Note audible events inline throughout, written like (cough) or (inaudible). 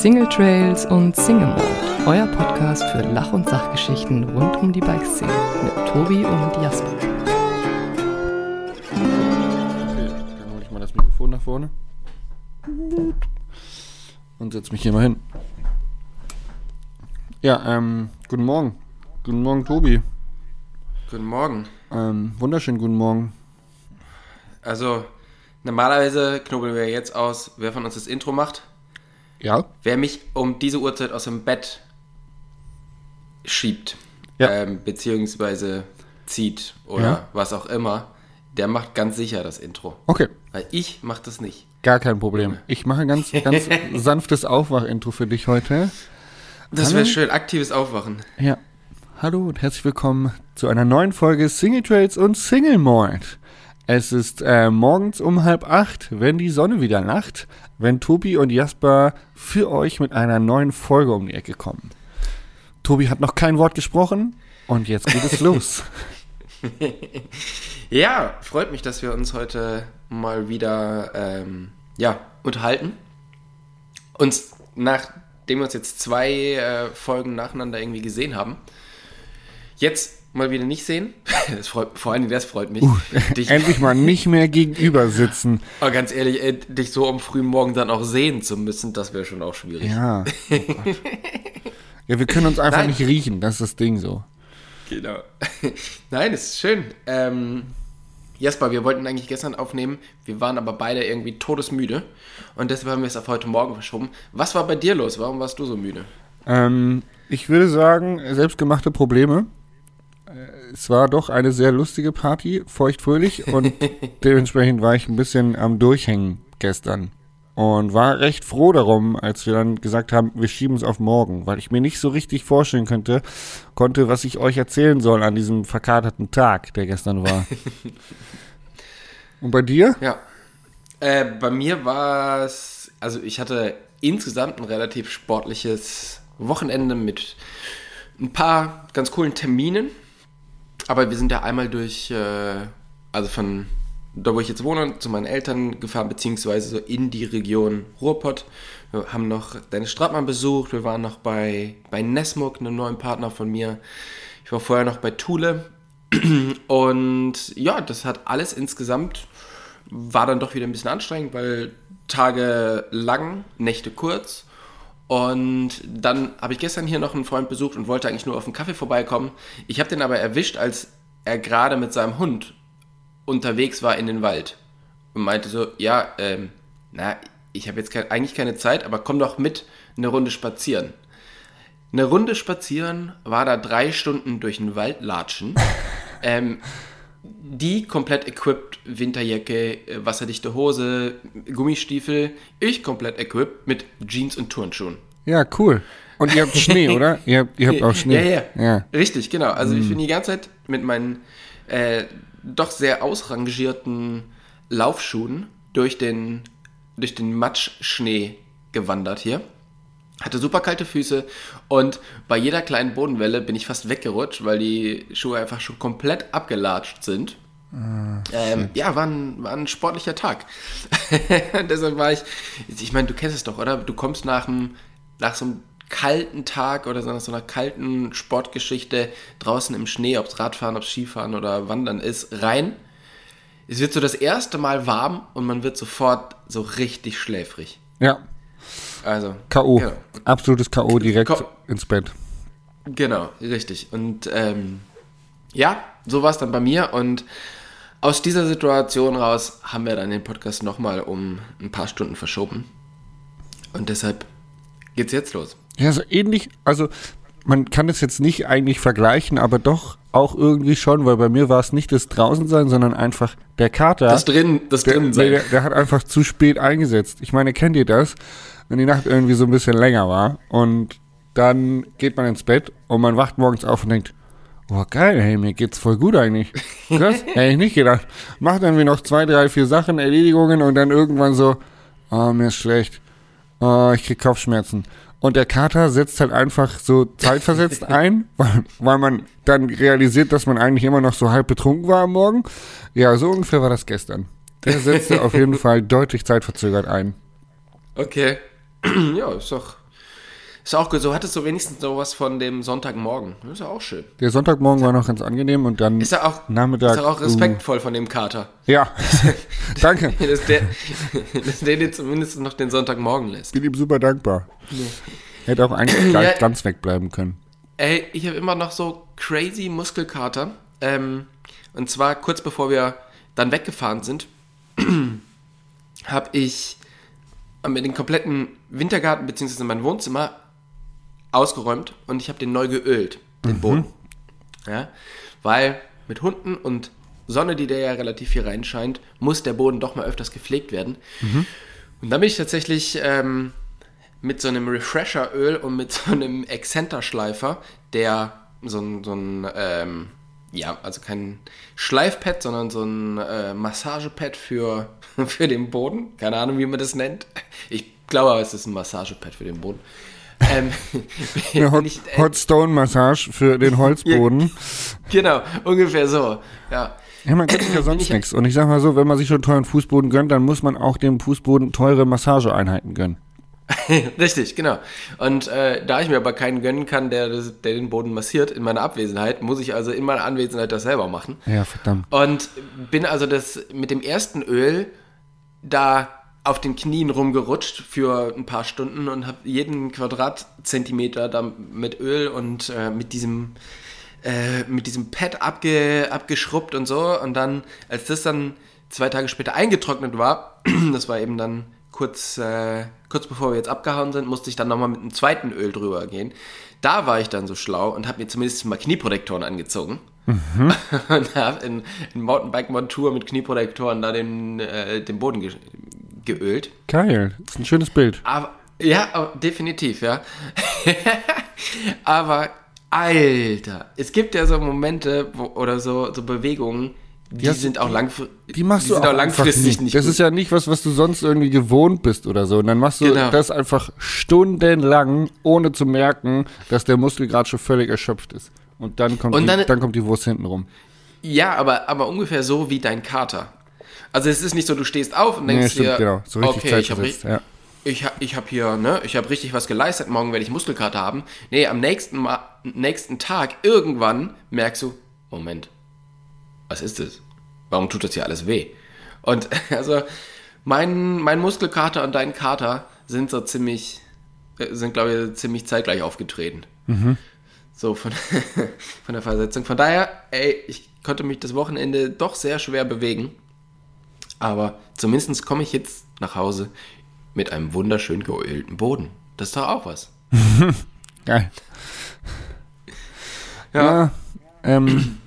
Single Trails und Single Mode, euer Podcast für Lach- und Sachgeschichten rund um die Bikeszene mit Tobi und Jasper. Okay, dann hole ich mal das Mikrofon nach vorne. Und setze mich hier mal hin. Ja, ähm, guten Morgen. Guten Morgen, Tobi. Guten Morgen. Ähm, wunderschönen guten Morgen. Also, normalerweise knobeln wir jetzt aus, wer von uns das Intro macht. Ja? Wer mich um diese Uhrzeit aus dem Bett schiebt, Ja. ähm, beziehungsweise zieht oder Ja. was auch immer, der macht ganz sicher das Intro. Okay, Weil ich mach das nicht. gar kein Problem. Ich mache ein ganz, ganz (laughs) sanftes Aufwach-Intro für dich heute. Das wäre schön. Aktives Aufwachen. Ja. Hallo und herzlich willkommen zu einer neuen Folge Single Trails und Single Malt. Es ist äh, morgens um halb acht, wenn die Sonne wieder lacht, wenn Tobi und Jasper für euch mit einer neuen Folge um die Ecke kommen. Tobi hat noch kein Wort gesprochen und jetzt geht es (laughs) los. Ja, freut mich, dass wir uns heute mal wieder ähm, ja, unterhalten. Uns, nachdem wir uns jetzt zwei äh, Folgen nacheinander irgendwie gesehen haben, jetzt mal wieder nicht sehen. (laughs) Das freut, vor allem das freut mich. (laughs) dich, Endlich mal nicht mehr gegenüber sitzen. (laughs) aber ganz ehrlich, äh, dich so am frühen Morgen dann auch sehen zu müssen, das wäre schon auch schwierig. Ja. Oh ja, wir können uns einfach Nein. nicht riechen, das ist das Ding so. Genau. Nein, es ist schön. Ähm, Jasper, wir wollten eigentlich gestern aufnehmen, wir waren aber beide irgendwie todesmüde und deshalb haben wir es auf heute Morgen verschoben. Was war bei dir los? Warum warst du so müde? Ähm, ich würde sagen, selbstgemachte Probleme. Es war doch eine sehr lustige Party, feuchtfröhlich und (laughs) dementsprechend war ich ein bisschen am Durchhängen gestern und war recht froh darum, als wir dann gesagt haben, wir schieben es auf morgen, weil ich mir nicht so richtig vorstellen könnte, konnte, was ich euch erzählen soll an diesem verkaterten Tag, der gestern war. (laughs) und bei dir? Ja. Äh, bei mir war es, also ich hatte insgesamt ein relativ sportliches Wochenende mit ein paar ganz coolen Terminen. Aber wir sind ja einmal durch, äh, also von da, wo ich jetzt wohne, zu meinen Eltern gefahren, beziehungsweise so in die Region Ruhrpott. Wir haben noch Dennis Stratmann besucht, wir waren noch bei, bei Nesmuk, einem neuen Partner von mir. Ich war vorher noch bei Thule. (clears throat) Und ja, das hat alles insgesamt war dann doch wieder ein bisschen anstrengend, weil Tage lang, Nächte kurz. Und dann habe ich gestern hier noch einen Freund besucht und wollte eigentlich nur auf einen Kaffee vorbeikommen. Ich habe den aber erwischt, als er gerade mit seinem Hund unterwegs war in den Wald. Und meinte so, ja, ähm, na, ich habe jetzt kein, eigentlich keine Zeit, aber komm doch mit eine Runde spazieren. Eine Runde spazieren war da drei Stunden durch den Wald latschen. (laughs) ähm, die komplett equipped, Winterjacke, äh, wasserdichte Hose, Gummistiefel. Ich komplett equipped mit Jeans und Turnschuhen. Ja, cool. Und ihr habt Schnee, (laughs) oder? Ihr habt, ihr habt auch Schnee. Ja, ja. ja. Richtig, genau. Also ich bin die ganze Zeit mit meinen äh, doch sehr ausrangierten Laufschuhen durch den, durch den Matschschnee gewandert hier. Hatte super kalte Füße und bei jeder kleinen Bodenwelle bin ich fast weggerutscht, weil die Schuhe einfach schon komplett abgelatscht sind. ähm, ja, war ein, war ein sportlicher Tag. (laughs) Deshalb war ich, ich meine, du kennst es doch, oder? Du kommst nach, einem, nach so einem kalten Tag oder so nach so einer kalten Sportgeschichte draußen im Schnee, ob es Radfahren, ob es Skifahren oder Wandern ist, rein. Es wird so das erste Mal warm und man wird sofort so richtig schläfrig. Ja, Also. K.O. Genau. Absolutes K.O. direkt Ko- ins Bett. Genau, richtig. Und ähm, ja, so war es dann bei mir. Und aus dieser Situation raus haben wir dann den Podcast nochmal um ein paar Stunden verschoben. Und deshalb geht's jetzt los. Ja, so ähnlich, also man kann es jetzt nicht eigentlich vergleichen, aber doch auch irgendwie schon, weil bei mir war es nicht das Draußensein, sondern einfach der Kater. Das drin, das der, drin sein. der, der hat einfach zu spät eingesetzt. Ich meine, kennt ihr das? Wenn die Nacht irgendwie so ein bisschen länger war und dann geht man ins Bett und man wacht morgens auf und denkt, oh geil, hey, mir geht's voll gut eigentlich. Krass, (laughs) hätte ich nicht gedacht. Macht irgendwie noch zwei, drei, vier Sachen, Erledigungen und dann irgendwann so, oh, mir ist schlecht. Oh, ich krieg Kopfschmerzen. Und der Kater setzt halt einfach so zeitversetzt (laughs) ein, weil, weil man dann realisiert, dass man eigentlich immer noch so halb betrunken war am Morgen. Ja, so ungefähr war das gestern. Der setzte auf jeden (laughs) Fall deutlich zeitverzögert ein. Okay. (clears throat) ja, ist doch, Ist auch gut. So hattest du wenigstens sowas von dem Sonntagmorgen. Das ist ja auch schön. Der Sonntagmorgen war noch ganz angenehm und dann Ist ja auch, Nachmittag. ist ja auch respektvoll von dem Kater. Uh, ja, (laughs) danke. dass, der, dass der dir zumindest noch den Sonntagmorgen lässt. Bin ihm super dankbar. Hätte auch eigentlich (clears throat) Ja. ganz wegbleiben können. Ey, ich habe immer noch so crazy Muskelkater. Ähm, und zwar kurz bevor wir dann weggefahren sind, (clears throat) habe ich mir den kompletten Wintergarten bzw. mein Wohnzimmer ausgeräumt und ich habe den neu geölt, den Boden. Ja, weil mit Hunden und Sonne, die da ja relativ viel reinscheint, muss der Boden doch mal öfters gepflegt werden. Und dann bin ich tatsächlich ähm, mit so einem Refresher-Öl und mit so einem Exzenterschleifer, der so ein, so ein ähm, ja, also kein Schleifpad, sondern so ein äh, Massagepad für, (laughs) für den Boden. Keine Ahnung, wie man das nennt. Ich glaube, es ist ein Massagepad für den Boden. Ähm, (laughs) (laughs) Eine Hot, nicht, äh, Hot Stone Massage für den Holzboden. genau, ungefähr so. Ja. Ja, man sich ja sonst Ich- nichts. Und ich sag mal so, wenn man sich schon teuren Fußboden gönnt, dann muss man auch dem Fußboden teure Massageeinheiten gönnen. (laughs) Richtig, genau. Und äh, da ich mir aber keinen gönnen kann, der, der den Boden massiert in meiner Abwesenheit, muss ich also in meiner Anwesenheit das selber machen. Ja, verdammt. Und bin also das mit dem ersten Öl da auf den Knien rumgerutscht für ein paar Stunden und habe jeden Quadratzentimeter da mit Öl und äh, mit diesem äh, mit diesem Pad abge, abgeschrubbt und so. Und dann, als das dann zwei Tage später eingetrocknet war, (clears throat) das war eben dann kurz, äh, kurz bevor wir jetzt abgehauen sind, musste ich dann nochmal mit einem zweiten Öl drüber gehen. Da war ich dann so schlau und habe mir zumindest mal Knieprotektoren angezogen. (laughs) und habe in, in Mountainbike-Montur mit Knieprotektoren da den, äh, den Boden ge geölt. Geil. Das ist ein schönes Bild. Aber, ja, definitiv, ja. (laughs) aber, Alter, es gibt ja so Momente wo, oder so, so Bewegungen, die Ja, sind auch langfristig. Die machst du sind auch, auch langfristig einfach nicht Das gut. ist ja nicht was, was du sonst irgendwie gewohnt bist oder so. Und dann machst du Genau. das einfach stundenlang, ohne zu merken, dass der Muskel gerade schon völlig erschöpft ist. Und dann kommt, Und die, dann- dann, kommt die Wurst hinten rum. Ja, aber, aber ungefähr so wie dein Kater. Also es ist nicht so, du stehst auf und Nee, denkst stimmt, dir, genau. So richtig okay, ich habe ja. ich, hab- ich hab hier, ne, ich habe richtig was geleistet, morgen werde ich Muskelkater haben. Nee, am nächsten, Mal, nächsten Tag, irgendwann merkst du, Moment, was ist das? Warum tut das hier alles weh? Und (laughs) also mein, mein Muskelkater und dein Kater sind so ziemlich, äh, sind glaube ich ziemlich zeitgleich aufgetreten. So von, (laughs) von der Versetzung. Von daher, ey, ich konnte mich das Wochenende doch sehr schwer bewegen. Aber zumindest komme ich jetzt nach Hause mit einem wunderschön geölten Boden. Das ist doch auch was. (laughs) Geil. Ja, ähm,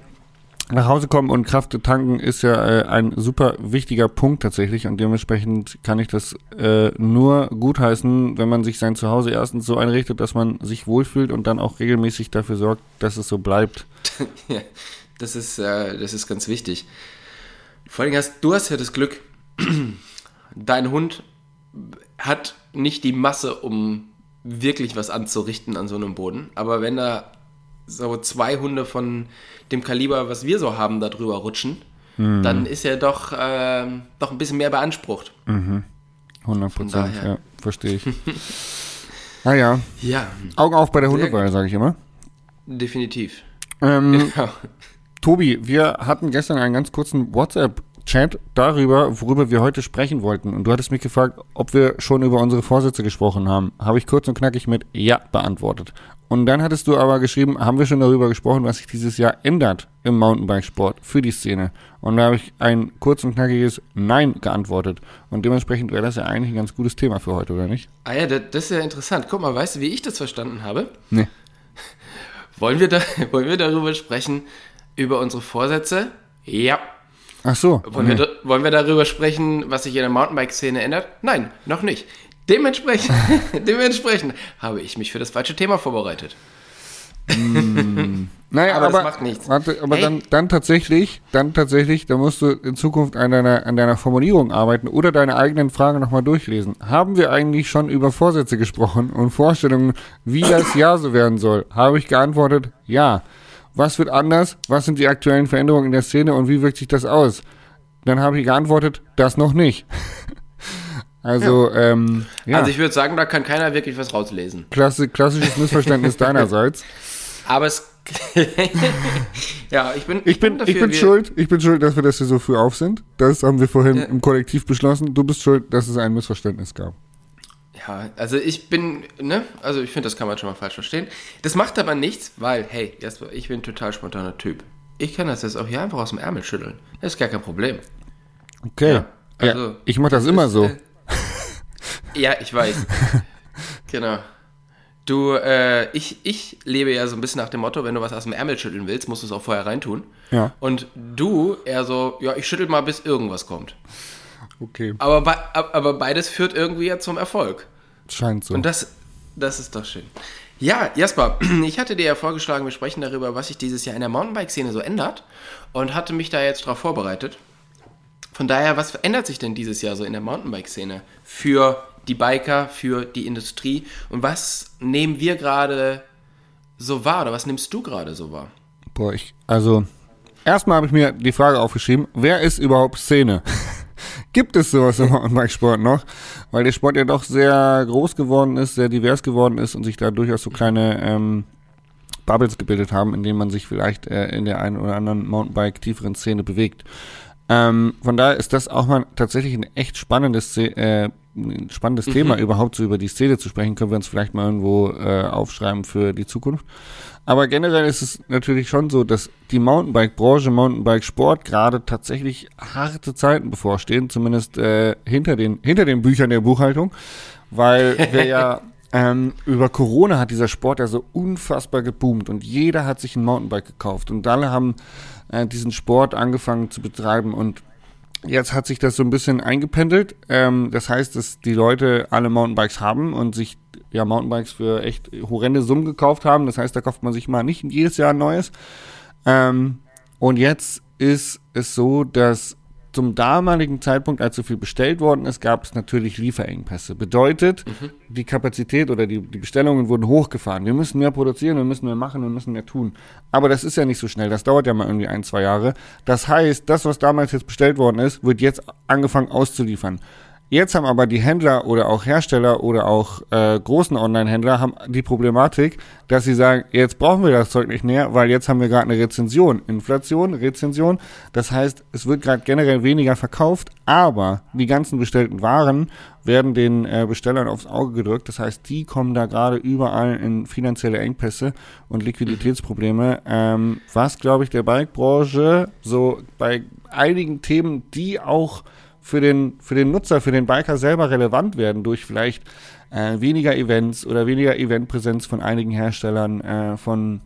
nach Hause kommen und Kraft tanken ist ja äh, ein super wichtiger Punkt tatsächlich und dementsprechend kann ich das äh, nur gutheißen, wenn man sich sein Zuhause erstens so einrichtet, dass man sich wohlfühlt und dann auch regelmäßig dafür sorgt, dass es so bleibt. (laughs) Ja, das ist, äh, das ist ganz wichtig. Vor allem hast du hast ja das Glück, (clears throat) dein Hund hat nicht die Masse, um wirklich was anzurichten an so einem Boden. Aber wenn da so zwei Hunde von dem Kaliber, was wir so haben, da drüber rutschen, dann ist er doch, ähm, doch ein bisschen mehr beansprucht. 100 Prozent, ja, verstehe ich. (laughs) naja, Ja, Augen auf bei der Sehr Hundeweihe, sage ich immer. definitiv. Ähm, (laughs) Ja. Tobi, wir hatten gestern einen ganz kurzen WhatsApp-Chat darüber, worüber wir heute sprechen wollten. Und du hattest mich gefragt, ob wir schon über unsere Vorsätze gesprochen haben. Habe ich kurz und knackig mit Ja beantwortet. Und dann hattest du aber geschrieben, haben wir schon darüber gesprochen, was sich dieses Jahr ändert im Mountainbikesport für die Szene. Und da habe ich ein kurz und knackiges Nein geantwortet. Und dementsprechend wäre das ja eigentlich ein ganz gutes Thema für heute, oder nicht? Ah ja, das, ist ja interessant. Guck mal, weißt du, wie ich das verstanden habe? Nee. (laughs) Wollen wir, da, wollen wir darüber sprechen, über unsere Vorsätze? Ja. Ach so. Wollen, nee. wir, wollen wir darüber sprechen, was sich in der Mountainbike-Szene ändert? Nein, noch nicht. Dementsprechend, (laughs) dementsprechend habe ich mich für das falsche Thema vorbereitet. (laughs) Naja, Aber aber, das macht nichts. Warte, aber Hey. dann, dann tatsächlich, dann tatsächlich, da musst du in Zukunft an deiner, an deiner Formulierung arbeiten oder deine eigenen Fragen nochmal durchlesen. Haben wir eigentlich schon über Vorsätze gesprochen und Vorstellungen, wie das Jahr so werden soll? Habe ich geantwortet, ja. Was wird anders? Was sind die aktuellen Veränderungen in der Szene und wie wirkt sich das aus? Dann habe ich geantwortet, das noch nicht. (laughs) Also, ähm, ja, Also ich würde sagen, da kann keiner wirklich was rauslesen. klassi klassisches Missverständnis (laughs) deinerseits. Aber es. (laughs) ja, ich bin. Ich bin, ich dafür, bin wir- schuld, ich bin schuld, dass wir das hier so früh auf sind. Das haben wir vorhin Ja. im Kollektiv beschlossen. Du bist schuld, dass es ein Missverständnis gab. Ja, also ich bin, ne? Also ich finde, das kann man schon mal falsch verstehen. Das macht aber nichts, weil, hey, Jasper, ich bin ein total spontaner Typ. Ich kann das jetzt auch hier einfach aus dem Ärmel schütteln. Das ist gar kein Problem. Okay. Ja, Ja, also, ich mache das, immer ist, so. äh, ja, ich weiß. (laughs) genau. Du, äh, ich, ich lebe ja so ein bisschen nach dem Motto, wenn du was aus dem Ärmel schütteln willst, musst du es auch vorher reintun. Ja. Und du eher so, ja, ich schüttel mal, bis irgendwas kommt. Okay. Aber, bei, aber beides führt irgendwie ja zum Erfolg. Scheint so. Und das, das ist doch schön. Ja, Jasper, (clears throat) ich hatte dir ja vorgeschlagen, wir sprechen darüber, was sich dieses Jahr in der Mountainbike-Szene so ändert und hatte mich da jetzt drauf vorbereitet. Von daher, was verändert sich denn dieses Jahr so in der Mountainbike-Szene für die Biker, für die Industrie und was nehmen wir gerade so wahr oder was nimmst du gerade so wahr? Boah, ich, also, erstmal habe ich mir die Frage aufgeschrieben, wer ist überhaupt Szene? (laughs) Gibt es sowas im (laughs) Mountainbike-Sport noch? Weil der Sport ja doch sehr groß geworden ist, sehr divers geworden ist und sich da durchaus so kleine ähm, Bubbles gebildet haben, in denen man sich vielleicht äh, in der einen oder anderen Mountainbike-tieferen Szene bewegt. Ähm, von daher ist das auch mal tatsächlich ein echt spannendes, Sze- äh, ein spannendes Thema, überhaupt so über die Szene zu sprechen. Können wir uns vielleicht mal irgendwo äh, aufschreiben für die Zukunft. Aber generell ist es natürlich schon so, dass die Mountainbike-Branche, Mountainbike-Sport gerade tatsächlich harte Zeiten bevorstehen, zumindest äh, hinter, den, hinter den Büchern der Buchhaltung, weil wir ja (laughs) ähm, über Corona hat dieser Sport ja so unfassbar geboomt und jeder hat sich ein Mountainbike gekauft und alle haben äh, diesen Sport angefangen zu betreiben und Jetzt hat sich das so ein bisschen eingependelt. Ähm, das heißt, dass die Leute alle Mountainbikes haben und sich ja Mountainbikes für echt horrende Summen gekauft haben. Das heißt, da kauft man sich mal nicht jedes Jahr ein neues. Ähm, und jetzt ist es so, dass zum damaligen Zeitpunkt, als so viel bestellt worden ist, gab es natürlich Lieferengpässe. Bedeutet, die Kapazität oder die, die Bestellungen wurden hochgefahren. Wir müssen mehr produzieren, wir müssen mehr machen, wir müssen mehr tun. Aber das ist ja nicht so schnell. Das dauert ja mal irgendwie ein, zwei Jahre. Das heißt, das, was damals jetzt bestellt worden ist, wird jetzt angefangen auszuliefern. Jetzt haben aber die Händler oder auch Hersteller oder auch äh, großen Online-Händler die Problematik, dass sie sagen, jetzt brauchen wir das Zeug nicht mehr, weil jetzt haben wir gerade eine Rezension. Inflation, Rezension. Das heißt, es wird gerade generell weniger verkauft, aber die ganzen bestellten Waren werden den äh, Bestellern aufs Auge gedrückt. Das heißt, die kommen da gerade überall in finanzielle Engpässe und Liquiditätsprobleme, ähm, was, glaube ich, der Bike-Branche so bei einigen Themen, die auch für den, für den Nutzer, für den Biker selber relevant werden, durch vielleicht äh, weniger Events oder weniger Eventpräsenz von einigen Herstellern, äh, von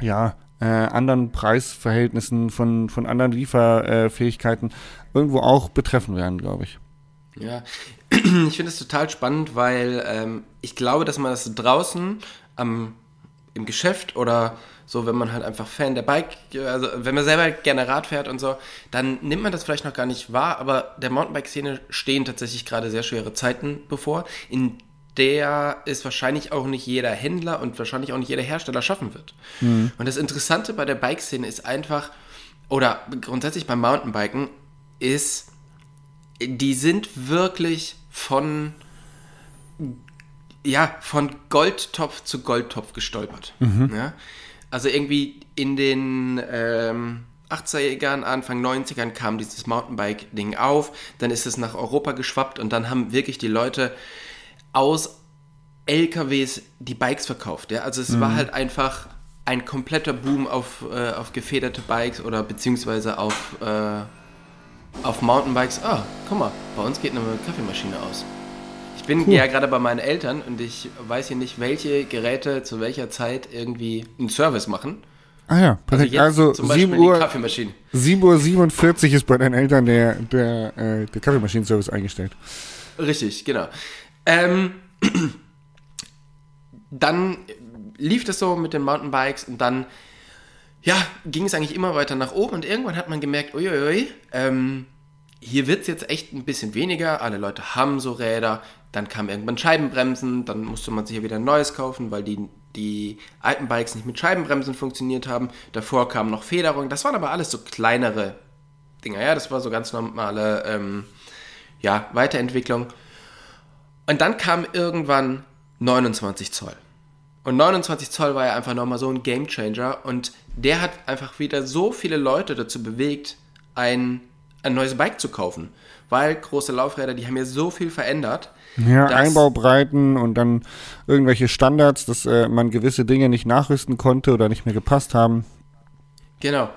ja, äh, anderen Preisverhältnissen, von, von anderen Lieferfähigkeiten irgendwo auch betreffen werden, glaube ich. Ja, (clears throat) ich finde es total spannend, weil ähm, ich glaube, dass man das draußen am, im Geschäft oder so, wenn man halt einfach Fan der Bike, also wenn man selber gerne Rad fährt und so, dann nimmt man das vielleicht noch gar nicht wahr, aber der Mountainbike-Szene stehen tatsächlich gerade sehr schwere Zeiten bevor, in der es wahrscheinlich auch nicht jeder Händler und wahrscheinlich auch nicht jeder Hersteller schaffen wird. Und das Interessante bei der Bike-Szene ist einfach, oder grundsätzlich beim Mountainbiken, ist, die sind wirklich von ja, von Goldtopf zu Goldtopf gestolpert. Ja? Also irgendwie in den ähm, 80ern, Anfang 90ern kam dieses Mountainbike-Ding auf, dann ist es nach Europa geschwappt und dann haben wirklich die Leute aus LKWs die Bikes verkauft. Ja? Also es war halt einfach ein kompletter Boom auf, äh, auf gefederte Bikes oder beziehungsweise auf, äh, auf Mountainbikes. Ah, guck mal, bei uns geht eine Kaffeemaschine aus. Ich bin ja gerade bei meinen Eltern und ich weiß hier nicht, welche Geräte zu welcher Zeit irgendwie einen Service machen. Ah ja, perfekt. Also, zum Beispiel 7 die Uhr, Kaffeemaschine. 7 Uhr 47 ist bei deinen Eltern der, der, äh, der Kaffeemaschinenservice eingestellt. Richtig, genau. Ähm, (clears throat) dann lief das so mit den Mountainbikes und dann, ja, ging es eigentlich immer weiter nach oben und irgendwann hat man gemerkt, uiuiui, ähm, hier wird es jetzt echt ein bisschen weniger, alle Leute haben so Räder, dann kamen irgendwann Scheibenbremsen, dann musste man sich ja wieder ein neues kaufen, weil die, die alten Bikes nicht mit Scheibenbremsen funktioniert haben. Davor kam noch Federung, das waren aber alles so kleinere Dinger, ja, das war so ganz normale, ähm, ja, Weiterentwicklung. Und dann kam irgendwann 29 Zoll. Und 29 Zoll war ja einfach nochmal so ein Gamechanger und der hat einfach wieder so viele Leute dazu bewegt, ein, ein neues Bike zu kaufen. Weil große Laufräder, die haben ja so viel verändert. Ja, Einbaubreiten und dann irgendwelche Standards, dass äh, man gewisse Dinge nicht nachrüsten konnte oder nicht mehr gepasst haben. Genau.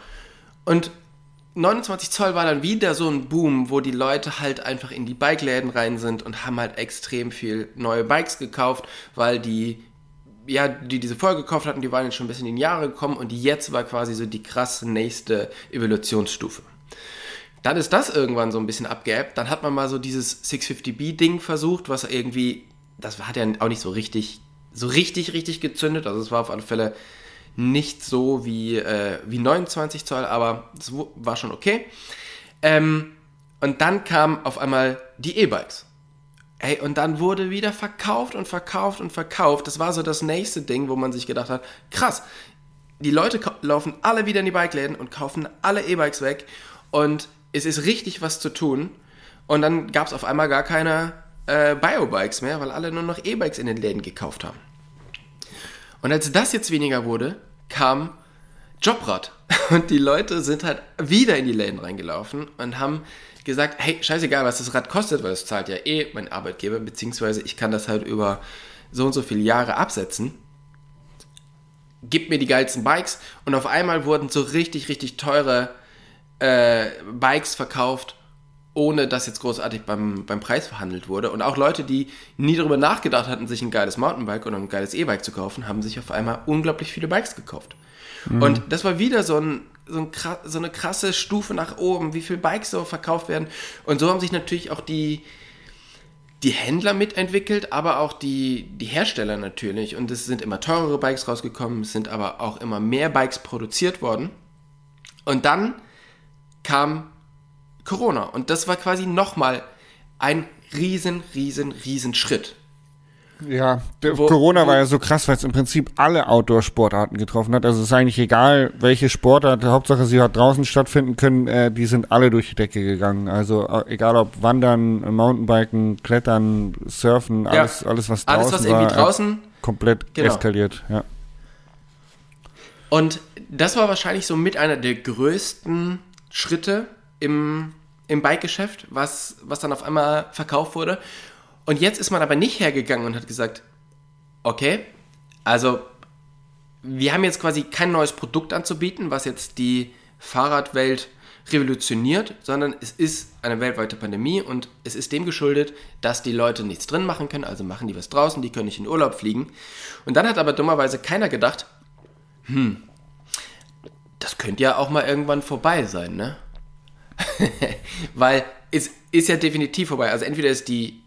Und 29 Zoll war dann wieder so ein Boom, wo die Leute halt einfach in die Bikeläden rein sind und haben halt extrem viel neue Bikes gekauft, weil die, ja, die diese vorher gekauft hatten, die waren jetzt schon ein bisschen in die Jahre gekommen und jetzt war quasi so die krasse nächste Evolutionsstufe. Dann ist das irgendwann so ein bisschen abgeappt. Dann hat man mal so dieses 650B-Ding versucht, was irgendwie, das hat ja auch nicht so richtig, so richtig, richtig gezündet. Also es war auf alle Fälle nicht so wie, äh, wie 29 Zoll, aber es war schon okay. Ähm, und dann kamen auf einmal die E-Bikes. Ey, und dann wurde wieder verkauft und verkauft und verkauft. Das war so das nächste Ding, wo man sich gedacht hat, krass, die Leute laufen alle wieder in die Bikeläden und kaufen alle E-Bikes weg und es ist richtig was zu tun. Und dann gab es auf einmal gar keine äh, Bio-Bikes mehr, weil alle nur noch E-Bikes in den Läden gekauft haben. Und als das jetzt weniger wurde, kam Jobrad. (laughs) Und die Leute sind halt wieder in die Läden reingelaufen und haben gesagt, hey, scheißegal, was das Rad kostet, weil das zahlt ja eh mein Arbeitgeber, beziehungsweise ich kann das halt über so und so viele Jahre absetzen. Gib mir die geilsten Bikes. Und auf einmal wurden so richtig, richtig teure äh, Bikes verkauft, ohne dass jetzt großartig beim, beim Preis verhandelt wurde. Und auch Leute, die nie darüber nachgedacht hatten, sich ein geiles Mountainbike oder ein geiles E-Bike zu kaufen, haben sich auf einmal unglaublich viele Bikes gekauft. Und das war wieder so, ein, so, ein, so eine krasse Stufe nach oben, wie viele Bikes so verkauft werden. Und so haben sich natürlich auch die, die Händler mitentwickelt, aber auch die, die Hersteller natürlich. Und es sind immer teurere Bikes rausgekommen, es sind aber auch immer mehr Bikes produziert worden. Und dann kam Corona. Und das war quasi nochmal ein riesen, riesen, riesen Schritt. Ja, Wo- Corona wo- war ja so krass, weil es im Prinzip alle Outdoor-Sportarten getroffen hat. Also es ist eigentlich egal, welche Sportart, Hauptsache sie hat draußen stattfinden können, äh, die sind alle durch die Decke gegangen. Also äh, egal ob Wandern, Mountainbiken, Klettern, Surfen, alles, alles was draußen Alles, was irgendwie war, draußen komplett Genau. eskaliert. Ja. Und das war wahrscheinlich so mit einer der größten Schritte im, im Bike-Geschäft, was, was dann auf einmal verkauft wurde. Und jetzt ist man aber nicht hergegangen und hat gesagt, okay, also wir haben jetzt quasi kein neues Produkt anzubieten, was jetzt die Fahrradwelt revolutioniert, sondern es ist eine weltweite Pandemie und es ist dem geschuldet, dass die Leute nichts drin machen können, also machen die was draußen, die können nicht in Urlaub fliegen. Und dann hat aber dummerweise keiner gedacht, das könnte ja auch mal irgendwann vorbei sein, ne? (laughs) Weil es ist ja definitiv vorbei. Also entweder ist die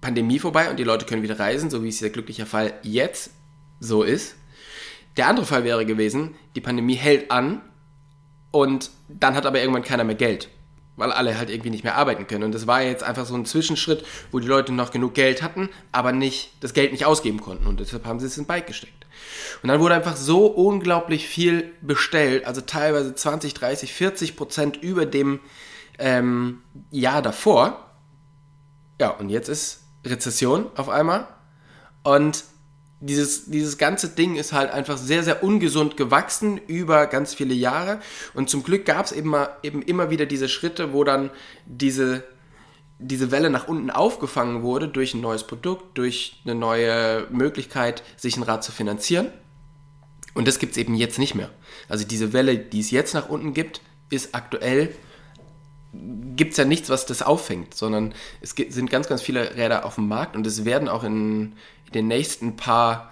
Pandemie vorbei und die Leute können wieder reisen, so wie es der glückliche Fall jetzt so ist. Der andere Fall wäre gewesen, die Pandemie hält an und dann hat aber irgendwann keiner mehr Geld, weil alle halt irgendwie nicht mehr arbeiten können. Und das war jetzt einfach so ein Zwischenschritt, wo die Leute noch genug Geld hatten, aber nicht das Geld nicht ausgeben konnten und deshalb haben sie es ins Bike gesteckt. Und dann wurde einfach so unglaublich viel bestellt, also teilweise 20, 30, 40 Prozent über dem ähm, Jahr davor. Ja, und jetzt ist Rezession auf einmal. Und dieses, dieses ganze Ding ist halt einfach sehr, sehr ungesund gewachsen über ganz viele Jahre. Und zum Glück gab es eben, eben immer wieder diese Schritte, wo dann diese, diese Welle nach unten aufgefangen wurde durch ein neues Produkt, durch eine neue Möglichkeit, sich ein Rad zu finanzieren. Und das gibt es eben jetzt nicht mehr. Also diese Welle, die es jetzt nach unten gibt, ist aktuell gibt es ja nichts, was das auffängt, sondern es sind ganz, ganz viele Räder auf dem Markt und es werden auch in den nächsten paar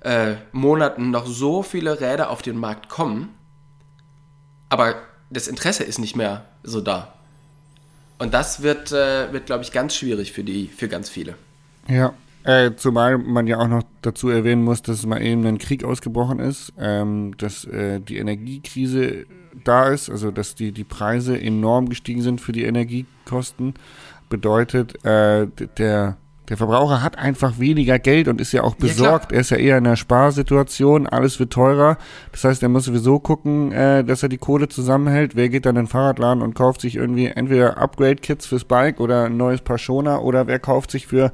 äh, Monaten noch so viele Räder auf den Markt kommen, aber das Interesse ist nicht mehr so da. Und das wird, äh, wird glaube ich, ganz schwierig für, die, für ganz viele. Ja. Äh, zumal man ja auch noch dazu erwähnen muss, dass mal eben ein Krieg ausgebrochen ist, ähm, dass äh, die Energiekrise da ist, also dass die, die Preise enorm gestiegen sind für die Energiekosten, bedeutet, äh, der, der Verbraucher hat einfach weniger Geld und ist ja auch besorgt. Ja, er ist ja eher in einer Sparsituation, alles wird teurer. Das heißt, er muss sowieso gucken, äh, dass er die Kohle zusammenhält. Wer geht dann in den Fahrradladen und kauft sich irgendwie entweder Upgrade-Kits fürs Bike oder ein neues Paar Schoner oder wer kauft sich für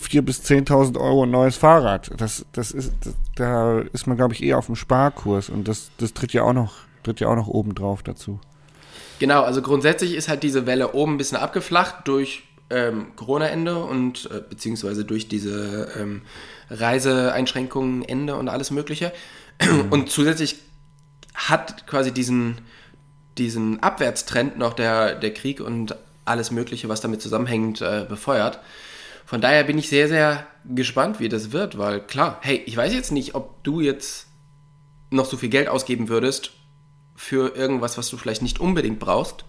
4.000 bis 10.000 Euro ein neues Fahrrad? Das, das ist, das, da ist man, glaube ich, eher auf dem Sparkurs und das, das tritt ja auch noch, tritt ja auch noch oben drauf dazu. Genau, also grundsätzlich ist halt diese Welle oben ein bisschen abgeflacht durch ähm, Corona-Ende und äh, beziehungsweise durch diese ähm, Reiseeinschränkungen Ende und alles Mögliche. Mhm. Und zusätzlich hat quasi diesen, diesen Abwärtstrend noch der, der Krieg und alles Mögliche, was damit zusammenhängt, äh, befeuert. Von daher bin ich sehr, sehr gespannt, wie das wird, weil klar, hey, ich weiß jetzt nicht, ob du jetzt noch so viel Geld ausgeben würdest für irgendwas, was du vielleicht nicht unbedingt brauchst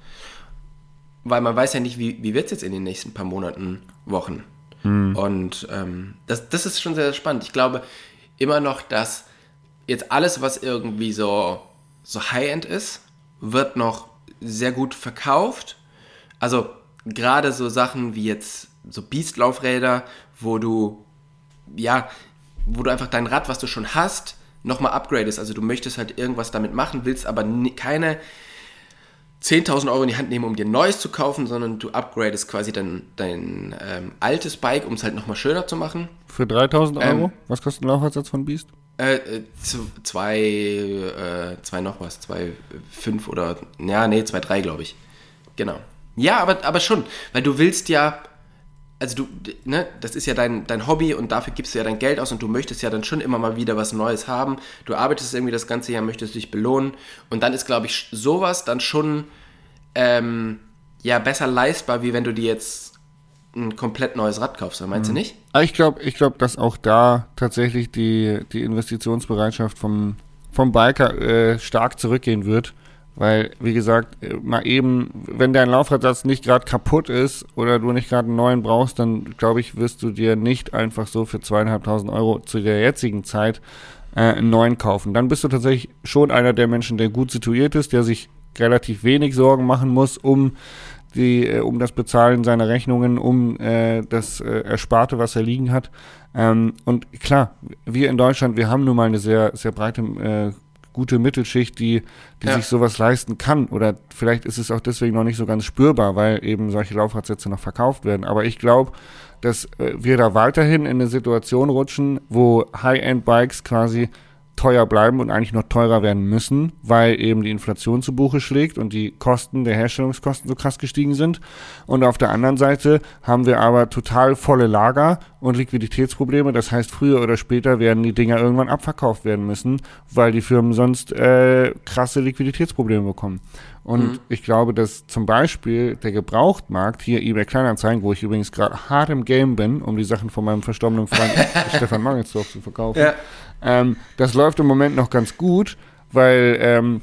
weil man weiß ja nicht, wie, wie wird es jetzt in den nächsten paar Monaten, Wochen. Hm. Und ähm, das, das ist schon sehr spannend. Ich glaube immer noch, dass jetzt alles, was irgendwie so, so High-End ist, wird noch sehr gut verkauft. Also gerade so Sachen wie jetzt so Beast-Laufräder, wo du, ja, wo du einfach dein Rad, was du schon hast, nochmal upgradest. Also du möchtest halt irgendwas damit machen, willst aber keine 10.000 Euro in die Hand nehmen, um dir ein neues zu kaufen, sondern du upgradest quasi dein, dein ähm, altes Bike, um es halt nochmal schöner zu machen. Für 3.000 Euro? Ähm, was kostet ein Laufradsatz von Beast? Äh, äh zwei, äh, zwei noch was, zwei, fünf oder, ja, nee, zwei, drei, glaube ich. Genau. Ja, aber, aber schon, weil du willst ja, also du, ne, das ist ja dein, dein Hobby und dafür gibst du ja dein Geld aus und du möchtest ja dann schon immer mal wieder was Neues haben. Du arbeitest irgendwie das ganze Jahr, möchtest dich belohnen und dann ist, glaube ich, sowas dann schon ähm, ja besser leistbar, wie wenn du dir jetzt ein komplett neues Rad kaufst, meinst mhm. du nicht? Ah, ich glaube, ich glaube, dass auch da tatsächlich die, die Investitionsbereitschaft vom, vom Biker äh, stark zurückgehen wird. Weil, wie gesagt, mal eben, wenn dein Laufradsatz nicht gerade kaputt ist oder du nicht gerade einen neuen brauchst, dann glaube ich, wirst du dir nicht einfach so für zweieinhalbtausend Euro zu der jetzigen Zeit äh, einen neuen kaufen. Dann bist du tatsächlich schon einer der Menschen, der gut situiert ist, der sich relativ wenig Sorgen machen muss, um die, äh, um das Bezahlen seiner Rechnungen, um äh, das äh, Ersparte, was er liegen hat. Ähm, und klar, wir in Deutschland, wir haben nun mal eine sehr, sehr breite äh, gute Mittelschicht, die, die ja. sich sowas leisten kann. Oder vielleicht ist es auch deswegen noch nicht so ganz spürbar, weil eben solche Laufradsätze noch verkauft werden. Aber ich glaube, dass äh, wir da weiterhin in eine Situation rutschen, wo High-End-Bikes quasi teuer bleiben und eigentlich noch teurer werden müssen, weil eben die Inflation zu Buche schlägt und die Kosten der Herstellungskosten so krass gestiegen sind. Und auf der anderen Seite haben wir aber total volle Lager und Liquiditätsprobleme. Das heißt, früher oder später werden die Dinger irgendwann abverkauft werden müssen, weil die Firmen sonst äh, krasse Liquiditätsprobleme bekommen. Und mhm. ich glaube, dass zum Beispiel der Gebrauchtmarkt, hier eBay Kleinanzeigen, wo ich übrigens gerade hart im Game bin, um die Sachen von meinem verstorbenen Freund (laughs) Stefan Mangelsdorf zu verkaufen, ja. ähm, das läuft im Moment noch ganz gut, weil ähm,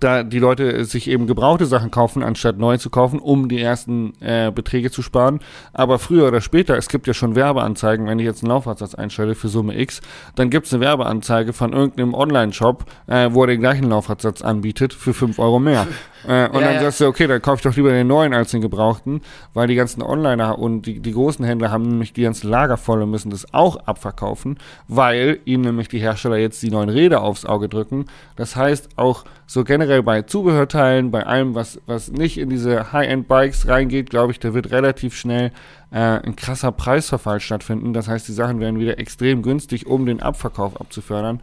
da die Leute sich eben gebrauchte Sachen kaufen, anstatt neu zu kaufen, um die ersten äh, Beträge zu sparen. Aber früher oder später, es gibt ja schon Werbeanzeigen, wenn ich jetzt einen Laufradsatz einstelle für Summe X, dann gibt es eine Werbeanzeige von irgendeinem Online-Shop, äh, wo er den gleichen Laufradsatz anbietet für 5 Euro mehr. Äh, und ja, dann ja. sagst du, okay, dann kaufe ich doch lieber den neuen als den gebrauchten, weil die ganzen Onliner und die, die großen Händler haben nämlich die ganzen Lager voll und müssen das auch abverkaufen, weil ihnen nämlich die Hersteller jetzt die neuen Räder aufs Auge drücken. Das heißt, auch so generell bei Zubehörteilen, bei allem, was, was nicht in diese High-End-Bikes reingeht, glaube ich, da wird relativ schnell äh, ein krasser Preisverfall stattfinden. Das heißt, die Sachen werden wieder extrem günstig, um den Abverkauf abzufördern.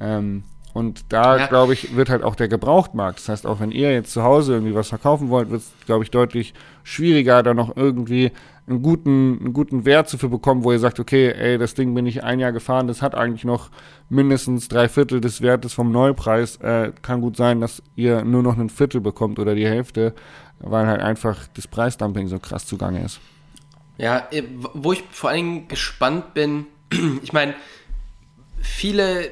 Ähm, und da, ja. glaube ich, wird halt auch der Gebrauchtmarkt. Das heißt, auch wenn ihr jetzt zu Hause irgendwie was verkaufen wollt, wird es, glaube ich, deutlich schwieriger, da noch irgendwie einen guten, einen guten Wert zu bekommen, wo ihr sagt, okay, ey, das Ding bin ich ein Jahr gefahren, das hat eigentlich noch mindestens drei Viertel des Wertes vom Neupreis. Äh, kann gut sein, dass ihr nur noch ein Viertel bekommt oder die Hälfte, weil halt einfach das Preisdumping so krass zugange ist. Ja, äh, wo ich vor allen Dingen gespannt bin, (clears throat) ich meine, viele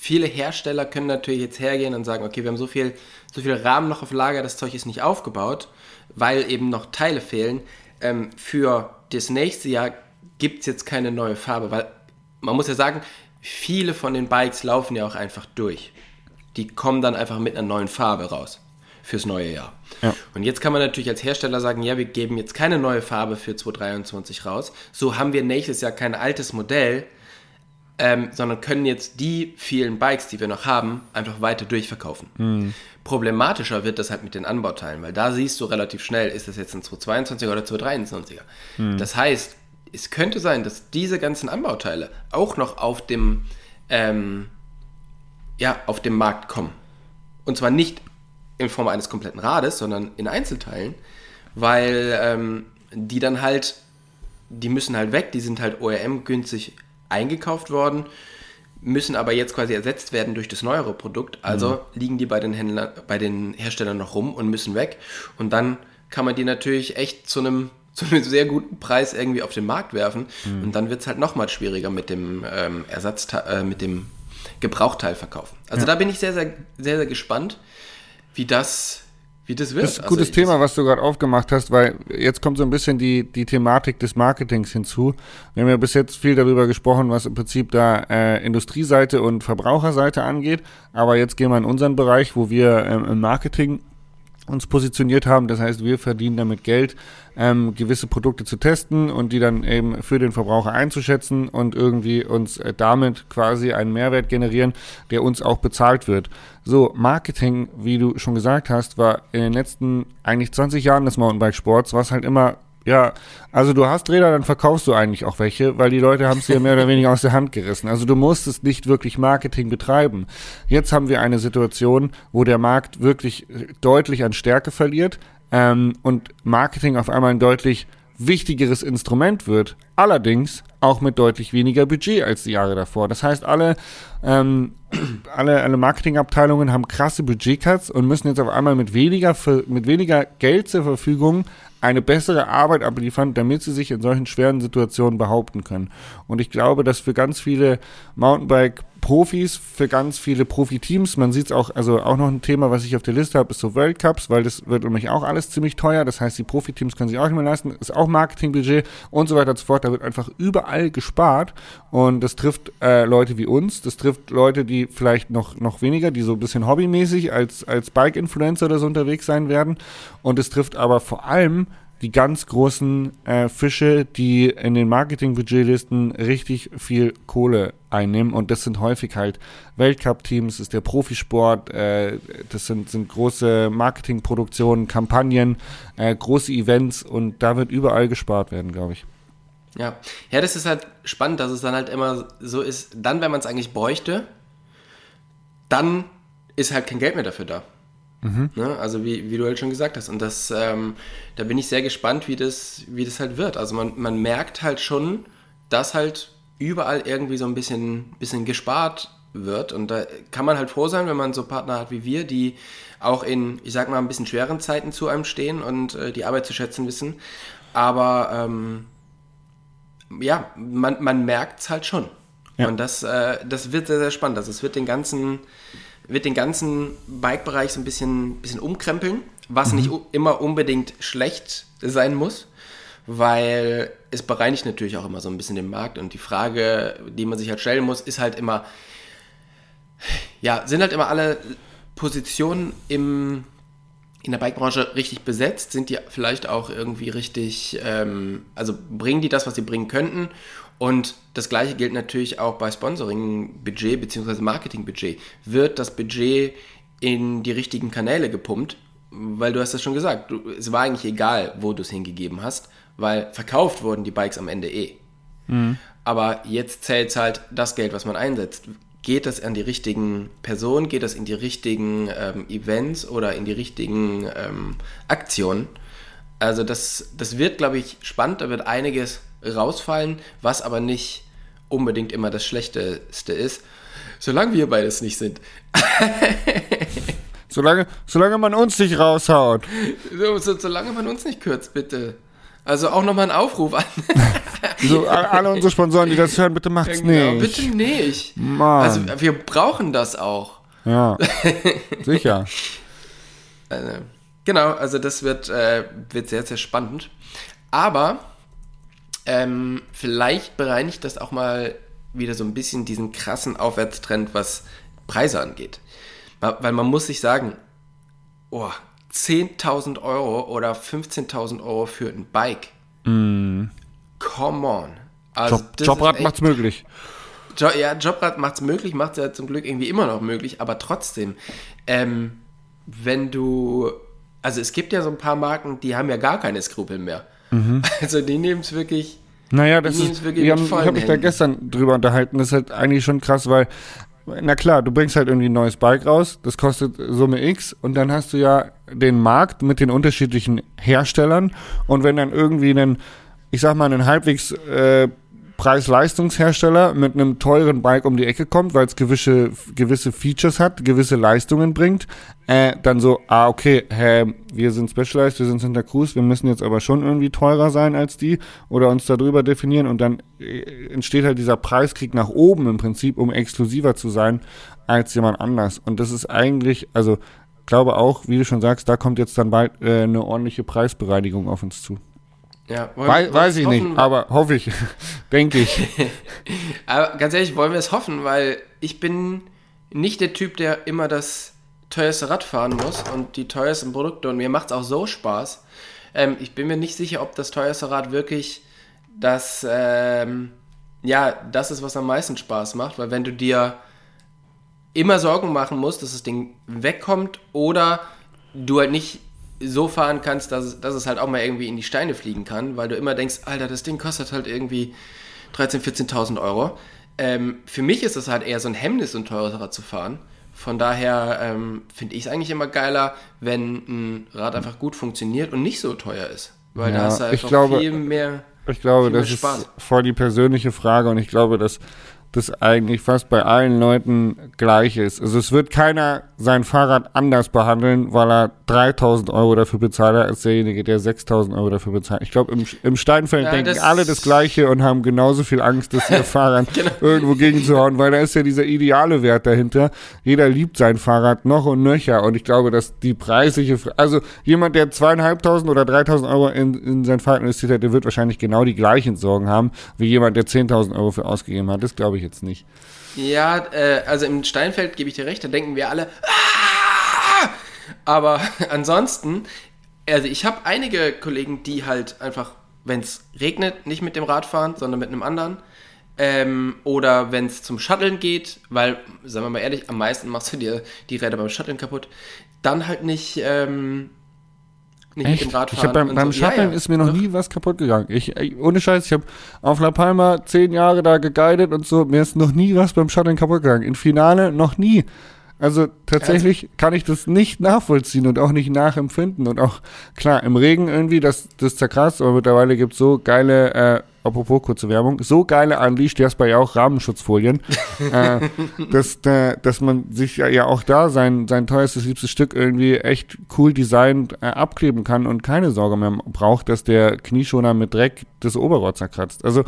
viele Hersteller können natürlich jetzt hergehen und sagen, okay, wir haben so viel, so viel Rahmen noch auf Lager, das Zeug ist nicht aufgebaut, weil eben noch Teile fehlen. Ähm, für das nächste Jahr gibt es jetzt keine neue Farbe, weil man muss ja sagen, viele von den Bikes laufen ja auch einfach durch. Die kommen dann einfach mit einer neuen Farbe raus. fürs neue Jahr. Ja. Und jetzt kann man natürlich als Hersteller sagen, ja, wir geben jetzt keine neue Farbe für 2023 raus. So haben wir nächstes Jahr kein altes Modell, ähm, sondern können jetzt die vielen Bikes, die wir noch haben, einfach weiter durchverkaufen. Problematischer wird das halt mit den Anbauteilen, weil da siehst du relativ schnell, ist das jetzt ein 222er oder 223er. Das heißt, es könnte sein, dass diese ganzen Anbauteile auch noch auf dem, ähm, ja, auf dem Markt kommen. Und zwar nicht in Form eines kompletten Rades, sondern in Einzelteilen, weil ähm, die dann halt, die müssen halt weg, die sind halt OEM günstig eingekauft worden, müssen aber jetzt quasi ersetzt werden durch das neuere Produkt. Also liegen die bei den Händlern, bei den Herstellern noch rum und müssen weg. Und dann kann man die natürlich echt zu einem (laughs) zu einem sehr guten Preis irgendwie auf den Markt werfen. Und dann wird es halt nochmal schwieriger mit dem ähm, Ersatzteil, äh, mit dem Gebrauchteil verkaufen. Also da bin ich sehr, sehr, sehr, sehr gespannt, wie das, wie das wird. Das ist ein gutes also, Thema, was du gerade aufgemacht hast, weil jetzt kommt so ein bisschen die, die Thematik des Marketings hinzu. Wir haben ja bis jetzt viel darüber gesprochen, was im Prinzip da äh, Industrieseite und Verbraucherseite angeht. Aber jetzt gehen wir in unseren Bereich, wo wir ähm, im Marketing uns positioniert haben. Das heißt, wir verdienen damit Geld, ähm, gewisse Produkte zu testen und die dann eben für den Verbraucher einzuschätzen und irgendwie uns äh, damit quasi einen Mehrwert generieren, der uns auch bezahlt wird. So, Marketing, wie du schon gesagt hast, war in den letzten eigentlich 20 Jahren des Mountainbike-Sports, was halt immer ja, also du hast Räder, dann verkaufst du eigentlich auch welche, weil die Leute haben es dir mehr oder weniger aus der Hand gerissen. Also du musstest nicht wirklich Marketing betreiben. Jetzt haben wir eine Situation, wo der Markt wirklich deutlich an Stärke verliert ähm, und Marketing auf einmal ein deutlich wichtigeres Instrument wird. Allerdings auch mit deutlich weniger Budget als die Jahre davor. Das heißt, alle, ähm, (clears throat) alle, alle Marketingabteilungen haben krasse Budgetcuts und müssen jetzt auf einmal mit weniger, mit weniger Geld zur Verfügung eine bessere Arbeit abliefern, damit sie sich in solchen schweren Situationen behaupten können. Und ich glaube, dass für ganz viele Mountainbike-Profis, für ganz viele Profiteams, man sieht es auch, also auch noch ein Thema, was ich auf der Liste habe, ist so World Cups, weil das wird nämlich auch alles ziemlich teuer. Das heißt, die Profiteams können sich auch nicht mehr leisten, ist auch Marketingbudget und so weiter und so fort. Da wird einfach überall gespart und das trifft äh, Leute wie uns, das trifft Leute, die vielleicht noch, noch weniger, die so ein bisschen hobbymäßig als, als Bike-Influencer oder so unterwegs sein werden. Und es trifft aber vor allem die ganz großen äh, Fische, die in den Marketing-Budgetlisten richtig viel Kohle einnehmen. Und das sind häufig halt Weltcup-Teams, ist der Profisport, äh, das sind, sind große Marketingproduktionen, Kampagnen, äh, große Events und da wird überall gespart werden, glaube ich. Ja. ja, das ist halt spannend, dass es dann halt immer so ist, dann, wenn man es eigentlich bräuchte, dann ist halt kein Geld mehr dafür da. Mhm. Ne? Also wie, wie du halt schon gesagt hast. Und das, ähm, da bin ich sehr gespannt, wie das, wie das halt wird. Also man, man merkt halt schon, dass halt überall irgendwie so ein bisschen, bisschen gespart wird. Und da kann man halt froh sein, wenn man so Partner hat wie wir, die auch in, ich sag mal, ein bisschen schweren Zeiten zu einem stehen und äh, die Arbeit zu schätzen wissen. Aber ähm, ja, man, man merkt es halt schon. Ja. Und das, äh, das wird sehr, sehr spannend. Also es wird den ganzen, wird den ganzen Bike-Bereich so ein bisschen, bisschen umkrempeln, was mhm. nicht immer unbedingt schlecht sein muss, weil es bereinigt natürlich auch immer so ein bisschen den Markt. Und die Frage, die man sich halt stellen muss, ist halt immer, ja, sind halt immer alle Positionen im, in der Bike-Branche richtig besetzt? Sind die vielleicht auch irgendwie richtig, ähm, also bringen die das, was sie bringen könnten? Und das gleiche gilt natürlich auch bei Sponsoring-Budget bzw. Marketing-Budget. Wird das Budget in die richtigen Kanäle gepumpt? Weil du hast das schon gesagt, du, es war eigentlich egal, wo du es hingegeben hast, weil verkauft wurden die Bikes am Ende eh. Mhm. Aber jetzt zählt halt das Geld, was man einsetzt. Geht das an die richtigen Personen? Geht das in die richtigen ähm, Events oder in die richtigen ähm, Aktionen? Also das, das wird, glaube ich, spannend. Da wird einiges rausfallen, was aber nicht unbedingt immer das Schlechteste ist, solange wir beides nicht sind. (laughs) solange, solange man uns nicht raushaut. So, so, solange man uns nicht kürzt, bitte. Also auch nochmal ein Aufruf an. (laughs) so, alle unsere Sponsoren, die das hören, bitte macht's genau, nicht. Bitte nicht. Mann. Also wir brauchen das auch. Ja, (laughs) sicher. Also, genau, also das wird, äh, wird sehr, sehr spannend. Aber ähm, vielleicht bereinigt das auch mal wieder so ein bisschen diesen krassen Aufwärtstrend, was Preise angeht. Weil man muss sich sagen, oh, 10.000 Euro oder 15.000 Euro für ein Bike. Come on. Also Job, Jobrad echt- macht's möglich. Jo ja, Jobrad macht es möglich, macht es ja zum Glück irgendwie immer noch möglich, aber trotzdem, ähm, wenn du, also es gibt ja so ein paar Marken, die haben ja gar keine Skrupel mehr. (laughs) Also die nehmen es wirklich, Naja, das ist, wir haben, ich habe mich da gestern drüber unterhalten, das ist halt eigentlich schon krass, weil, na klar, du bringst halt irgendwie ein neues Bike raus, das kostet Summe X und dann hast du ja den Markt mit den unterschiedlichen Herstellern und wenn dann irgendwie einen, ich sag mal, einen halbwegs äh, Preis-Leistungshersteller mit einem teuren Bike um die Ecke kommt, weil es gewisse, gewisse Features hat, gewisse Leistungen bringt, äh, dann so, ah, okay, hä, wir sind Specialized, wir sind Santa Cruz, wir müssen jetzt aber schon irgendwie teurer sein als die oder uns darüber definieren und dann äh, entsteht halt dieser Preiskrieg nach oben im Prinzip, um exklusiver zu sein als jemand anders. Und das ist eigentlich, also glaube auch, wie du schon sagst, da kommt jetzt dann bald äh, eine ordentliche Preisbereinigung auf uns zu. Ja, Wei weiß ich es nicht, hoffen, aber hoffe ich, (laughs) denke ich. (laughs) Aber ganz ehrlich, wollen wir es hoffen, weil ich bin nicht der Typ, der immer das teuerste Rad fahren muss und die teuersten Produkte und mir macht es auch so Spaß. Ähm, ich bin mir nicht sicher, ob das teuerste Rad wirklich das, ähm, ja, das ist, was am meisten Spaß macht, weil wenn du dir immer Sorgen machen musst, dass das Ding wegkommt oder du halt nicht so fahren kannst, dass es, dass es halt auch mal irgendwie in die Steine fliegen kann, weil du immer denkst, Alter, das Ding kostet halt irgendwie 13.000, 14.000 Euro. Ähm, für mich ist es halt eher so ein Hemmnis, so ein teures Rad zu fahren. Von daher ähm, finde ich es eigentlich immer geiler, wenn ein Rad einfach gut funktioniert und nicht so teuer ist. Weil Ja, da hast du einfach glaube- viel mehr. Ich glaube, das ist Spaß. voll die persönliche Frage und ich glaube, dass das eigentlich fast bei allen Leuten gleich ist. Also es wird keiner sein Fahrrad anders behandeln, weil er 3000 Euro dafür bezahlt hat, als derjenige, der 6000 Euro dafür bezahlt. Ich glaube, im, im Steinfeld Ja, denken das- alle das Gleiche und haben genauso viel Angst, dass ihr (laughs) Fahrrad Genau. irgendwo gegenzuhauen, weil da ist ja dieser ideale Wert dahinter. Jeder liebt sein Fahrrad noch und nöcher und ich glaube, dass die preisliche, also jemand, der zweieinhalbtausend oder 3000 Euro in, in sein Fahrrad investiert hat, der wird wahrscheinlich genau die gleichen Sorgen haben, wie jemand, der 10.000 Euro für ausgegeben hat. Das glaube ich jetzt nicht. Ja, äh, also im Steinfeld gebe ich dir recht, da denken wir alle. "Ah!" Aber (laughs) ansonsten, also ich habe einige Kollegen, die halt einfach, wenn es regnet, nicht mit dem Rad fahren, sondern mit einem anderen. Ähm, oder wenn es zum Shutteln geht, weil, sagen wir mal ehrlich, am meisten machst du dir die Räder beim Shutteln kaputt, dann halt nicht, ähm, nicht mit dem Rad Ich hab beim, beim so. Ja, Shutteln ja. ist mir noch Doch. nie was kaputt gegangen. Ich, ich, ohne Scheiß, ich habe auf La Palma zehn Jahre da geguidet und so, mir ist noch nie was beim Shutteln kaputt gegangen. Im Finale noch nie. Also tatsächlich kann ich das nicht nachvollziehen und auch nicht nachempfinden. Und auch, klar, im Regen irgendwie, das, das zerkratzt, aber mittlerweile gibt's so geile, äh, apropos kurze Werbung, so geile Unleashed, Jasper ja auch Rahmenschutzfolien, (laughs) äh, dass, äh, dass man sich ja, ja auch da sein, sein teuerstes, liebstes Stück irgendwie echt cool designt äh, abkleben kann und keine Sorge mehr braucht, dass der Knieschoner mit Dreck das Oberrohr zerkratzt. Also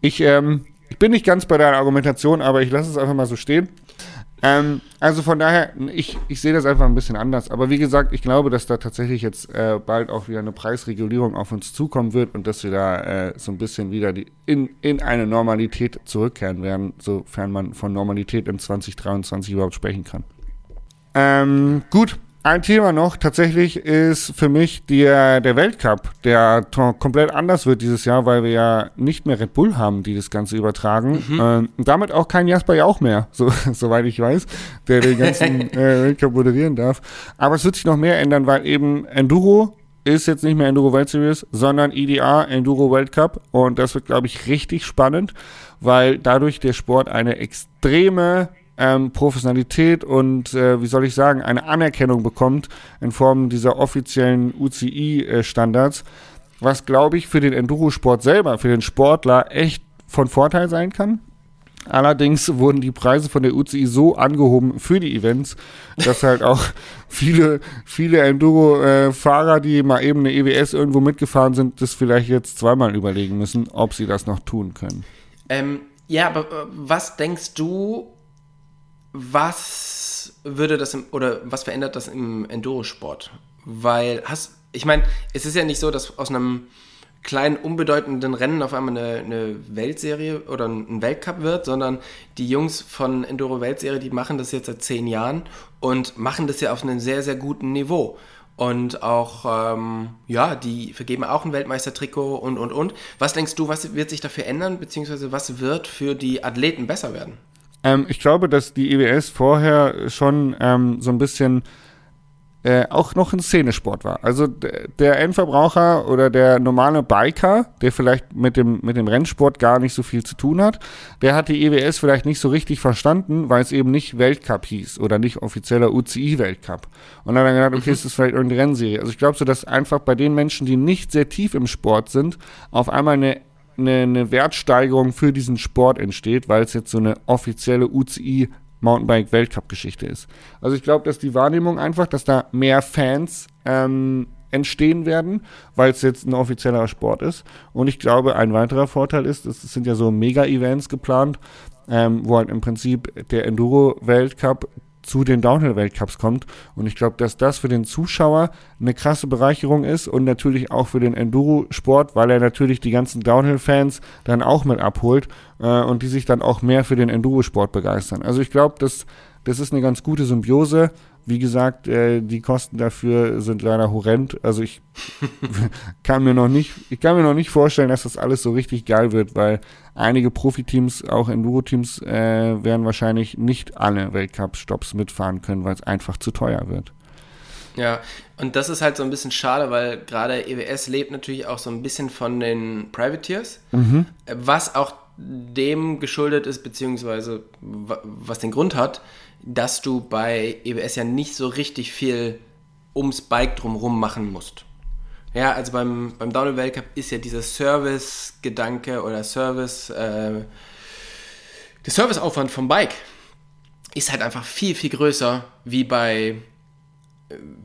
ich, ähm, ich bin nicht ganz bei deiner Argumentation, aber ich lasse es einfach mal so stehen. Ähm, also von daher, ich, ich sehe das einfach ein bisschen anders. Aber wie gesagt, ich glaube, dass da tatsächlich jetzt äh, bald auch wieder eine Preisregulierung auf uns zukommen wird und dass wir da äh, so ein bisschen wieder die, in, in eine Normalität zurückkehren werden, sofern man von Normalität in 2023 überhaupt sprechen kann. Ähm, gut, ein Thema noch tatsächlich ist für mich der, der Weltcup, der komplett anders wird dieses Jahr, weil wir ja nicht mehr Red Bull haben, die das Ganze übertragen. Ähm, und damit auch kein Jasper Jauch mehr, (laughs) so, soweit ich weiß, der den ganzen (laughs) äh, Weltcup moderieren darf. Aber es wird sich noch mehr ändern, weil eben Enduro ist jetzt nicht mehr Enduro World Series, sondern IDA Enduro Weltcup. Und das wird, glaube ich, richtig spannend, weil dadurch der Sport eine extreme ähm, Professionalität und, äh, wie soll ich sagen, eine Anerkennung bekommt in Form dieser offiziellen UCI-Standards, was, glaube ich, für den Endurosport selber, für den Sportler echt von Vorteil sein kann. Allerdings wurden die Preise von der UCI so angehoben für die Events, dass halt auch (laughs) viele, viele Enduro-Fahrer, die mal eben eine EWS irgendwo mitgefahren sind, das vielleicht jetzt zweimal überlegen müssen, ob sie das noch tun können. Ähm, ja, aber äh, was denkst du, was würde das im, oder was verändert das im Enduro-Sport? Weil hast, ich meine, es ist ja nicht so, dass aus einem kleinen, unbedeutenden Rennen auf einmal eine, eine Weltserie oder ein Weltcup wird, sondern die Jungs von Enduro Weltserie, die machen das jetzt seit zehn Jahren und machen das ja auf einem sehr, sehr guten Niveau. Und auch, ähm, ja, die vergeben auch ein Weltmeistertrikot und, und, und. Was denkst du, was wird sich dafür ändern, beziehungsweise was wird für die Athleten besser werden? Ähm, ich glaube, dass die IWS vorher schon ähm, so ein bisschen äh, auch noch ein Szenesport war. Also der Endverbraucher oder der normale Biker, der vielleicht mit dem, mit dem Rennsport gar nicht so viel zu tun hat, der hat die EWS vielleicht nicht so richtig verstanden, weil es eben nicht Weltcup hieß oder nicht offizieller UCI-Weltcup. Und dann hat er gedacht, okay, es ist vielleicht irgendeine Rennserie. Also ich glaube so, dass einfach bei den Menschen, die nicht sehr tief im Sport sind, auf einmal eine eine, eine Wertsteigerung für diesen Sport entsteht, weil es jetzt so eine offizielle UCI Mountainbike-Weltcup-Geschichte ist. Also ich glaube, dass die Wahrnehmung einfach, dass da mehr Fans ähm, entstehen werden, weil es jetzt ein offizieller Sport ist. Und ich glaube, ein weiterer Vorteil ist, es sind ja so Mega-Events geplant, ähm, wo halt im Prinzip der Enduro-Weltcup zu den Downhill-Weltcups kommt. Und ich glaube, dass das für den Zuschauer eine krasse Bereicherung ist und natürlich auch für den Enduro-Sport, weil er natürlich die ganzen Downhill-Fans dann auch mit abholt äh, und die sich dann auch mehr für den Enduro-Sport begeistern. Also ich glaube, dass das ist eine ganz gute Symbiose. Wie gesagt, äh, die Kosten dafür sind leider horrend. Also ich (laughs) kann mir noch nicht, ich kann mir noch nicht vorstellen, dass das alles so richtig geil wird, weil einige Profiteams, auch Enduro-Teams, äh, werden wahrscheinlich nicht alle Weltcup-Stops mitfahren können, weil es einfach zu teuer wird. Ja, und das ist halt so ein bisschen schade, weil gerade EWS lebt natürlich auch so ein bisschen von den Privateers, mhm. was auch dem geschuldet ist, beziehungsweise was den Grund hat, dass du bei EBS ja nicht so richtig viel ums Bike drumherum machen musst. Ja, also beim, beim Downhill Weltcup ist ja dieser Service-Gedanke oder Service, äh, der Serviceaufwand vom Bike ist halt einfach viel, viel größer wie bei,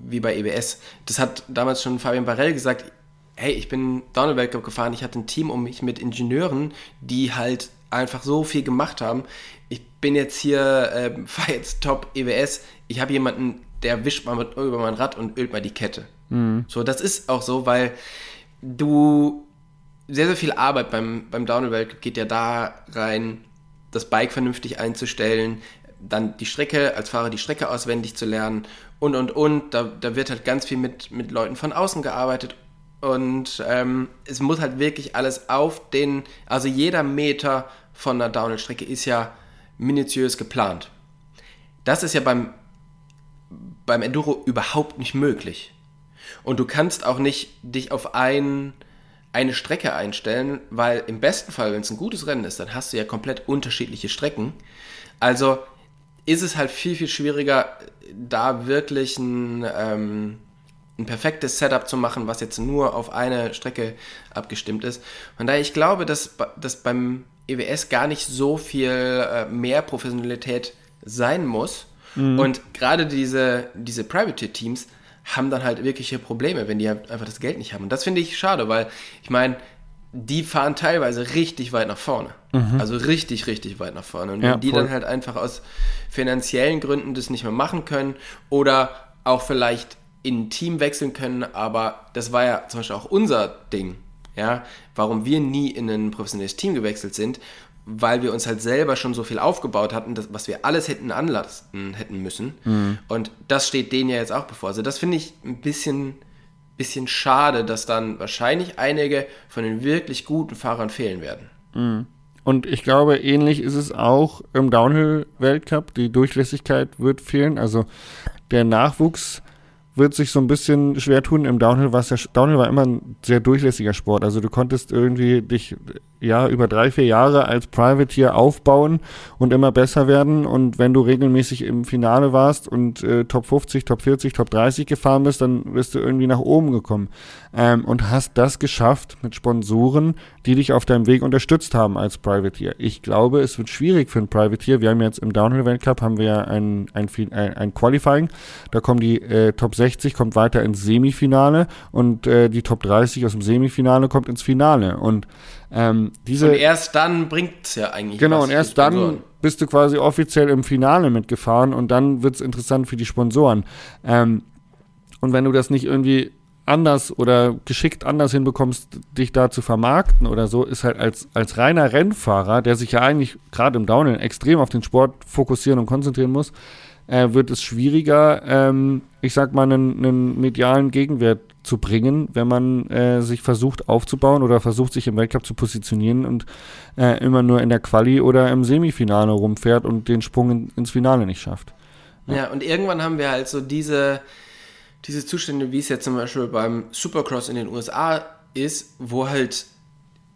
wie bei EBS. Das hat damals schon Fabian Barrell gesagt, hey, ich bin Downhill Weltcup gefahren, ich hatte ein Team um mich mit Ingenieuren, die halt einfach so viel gemacht haben. Ich bin jetzt hier, (laughs) äh, fahre jetzt Top EWS, ich habe jemanden, der wischt mal mit, über mein Rad und ölt mal die Kette. Mhm. So, das ist auch so, weil du sehr, sehr viel Arbeit beim, beim Downhill Weltcup geht ja da rein, das Bike vernünftig einzustellen, dann die Strecke, als Fahrer die Strecke auswendig zu lernen und, und, und. Da, da wird halt ganz viel mit, mit Leuten von außen gearbeitet und ähm, es muss halt wirklich alles auf den, also jeder Meter von einer Downhill-Strecke ist ja minutiös geplant. Das ist ja beim, beim Enduro überhaupt nicht möglich. Und du kannst auch nicht dich auf ein, eine Strecke einstellen, weil im besten Fall, wenn es ein gutes Rennen ist, dann hast du ja komplett unterschiedliche Strecken. Also ist es halt viel, viel schwieriger, da wirklich ein, ähm, ein perfektes Setup zu machen, was jetzt nur auf eine Strecke abgestimmt ist. Von daher, ich glaube, dass, dass beim EWS gar nicht so viel äh, mehr Professionalität sein muss. Mhm. Und gerade diese, diese Private-Teams haben dann halt wirkliche Probleme, wenn die halt einfach das Geld nicht haben. Und das finde ich schade, weil ich meine, die fahren teilweise richtig weit nach vorne. Mhm. Also richtig, richtig weit nach vorne. Und ja, wenn die voll. dann halt einfach aus finanziellen Gründen das nicht mehr machen können oder auch vielleicht in ein Team wechseln können, aber das war ja zum Beispiel auch unser Ding, ja, warum wir nie in ein professionelles Team gewechselt sind, weil wir uns halt selber schon so viel aufgebaut hatten, dass, was wir alles hätten anlassen hätten müssen. Mhm. Und das steht denen ja jetzt auch bevor. Also das finde ich ein bisschen, bisschen schade, dass dann wahrscheinlich einige von den wirklich guten Fahrern fehlen werden. Mhm. Und ich glaube, ähnlich ist es auch im Downhill-Weltcup. Die Durchlässigkeit wird fehlen. Also der Nachwuchs wird sich so ein bisschen schwer tun. Im Downhill war es ja, Downhill war immer ein sehr durchlässiger Sport. Also du konntest irgendwie dich ja über drei, vier Jahre als Privateer aufbauen und immer besser werden. Und wenn du regelmäßig im Finale warst und äh, Top 50, Top 40, Top 30 gefahren bist, dann bist du irgendwie nach oben gekommen. Ähm, und hast das geschafft mit Sponsoren, die dich auf deinem Weg unterstützt haben als Privateer. Ich glaube, es wird schwierig für einen Privateer. Wir haben jetzt im Downhill-Weltcup haben wir ja ein, ein, ein, ein Qualifying. Da kommen die äh, Top 60, kommt weiter ins Semifinale und äh, die Top 30 aus dem Semifinale kommt ins Finale. Und ähm, diese, und erst dann bringt es ja eigentlich Genau, und erst dann bist du quasi offiziell im Finale mitgefahren und dann wird es interessant für die Sponsoren. Ähm, und wenn du das nicht irgendwie anders oder geschickt anders hinbekommst, dich da zu vermarkten oder so, ist halt als, als reiner Rennfahrer, der sich ja eigentlich gerade im Downhill extrem auf den Sport fokussieren und konzentrieren muss, äh, wird es schwieriger, ähm, ich sag mal, einen, einen medialen Gegenwert zu bringen, wenn man äh, sich versucht aufzubauen oder versucht, sich im Weltcup zu positionieren und äh, immer nur in der Quali oder im Semifinale rumfährt und den Sprung in, ins Finale nicht schafft. Ja. ja, und irgendwann haben wir halt so diese, diese Zustände, wie es jetzt zum Beispiel beim Supercross in den USA ist, wo halt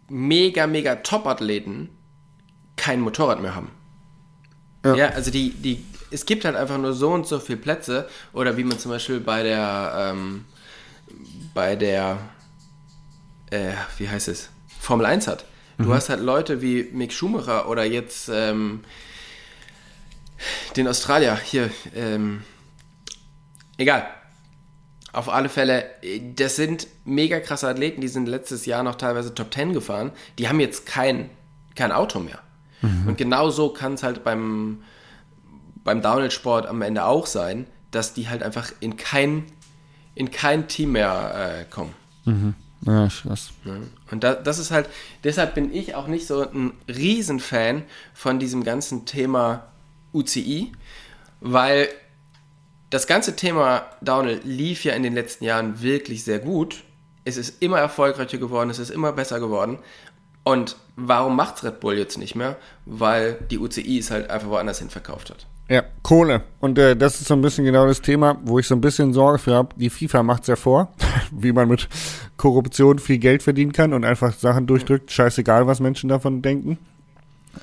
mega, mega Top-Athleten kein Motorrad mehr haben. Ja. ja, also die, die, es gibt halt einfach nur so und so viele Plätze oder wie man zum Beispiel bei der, ähm, bei der, äh, wie heißt es, Formel 1 hat. Du mhm. hast halt Leute wie Mick Schumacher oder jetzt ähm, den Australier hier, ähm, egal. Auf alle Fälle, das sind mega krasse Athleten, die sind letztes Jahr noch teilweise Top 10 gefahren. Die haben jetzt kein, kein Auto mehr. Mhm. Und genau so kann es halt beim, beim Downhill-Sport am Ende auch sein, dass die halt einfach in kein, in kein Team mehr äh, kommen. Mhm. Ja, krass. Und da, das ist halt, deshalb bin ich auch nicht so ein Riesenfan von diesem ganzen Thema UCI, weil das ganze Thema Downhill lief ja in den letzten Jahren wirklich sehr gut. Es ist immer erfolgreicher geworden, es ist immer besser geworden. Und warum macht Red Bull jetzt nicht mehr? Weil die UCI es halt einfach woanders hin verkauft hat. Ja, Kohle. Und äh, das ist so ein bisschen genau das Thema, wo ich so ein bisschen Sorge für habe. Die FIFA macht es ja vor, (laughs) wie man mit Korruption viel Geld verdienen kann und einfach Sachen durchdrückt. Scheißegal, was Menschen davon denken.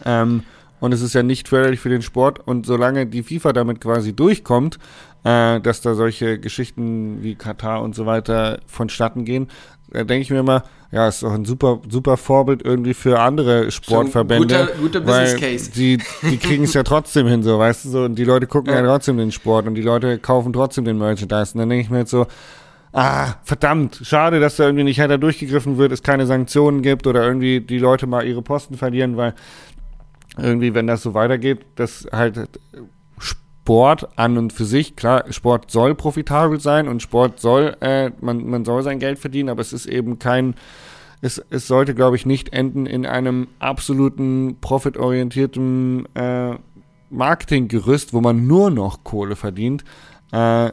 Ähm, und es ist ja nicht förderlich für den Sport. Und solange die FIFA damit quasi durchkommt, äh, dass da solche Geschichten wie Katar und so weiter vonstatten gehen, da denke ich mir immer, ja, ist doch ein super, super Vorbild irgendwie für andere Sportverbände. Guter, guter Business Case. Die, die kriegen es ja trotzdem hin, so, weißt du, so, und die Leute gucken ja. ja trotzdem den Sport und die Leute kaufen trotzdem den Merchandise. Und dann denke ich mir jetzt so, ah, verdammt, schade, dass da irgendwie nicht härter durchgegriffen wird, es keine Sanktionen gibt oder irgendwie die Leute mal ihre Posten verlieren, weil irgendwie, wenn das so weitergeht, dass halt Sport an und für sich, klar, Sport soll profitabel sein und Sport soll, äh, man, man soll sein Geld verdienen, aber es ist eben kein, es, es sollte, glaube ich, nicht enden in einem absoluten profitorientierten äh, Marketinggerüst, wo man nur noch Kohle verdient. Äh,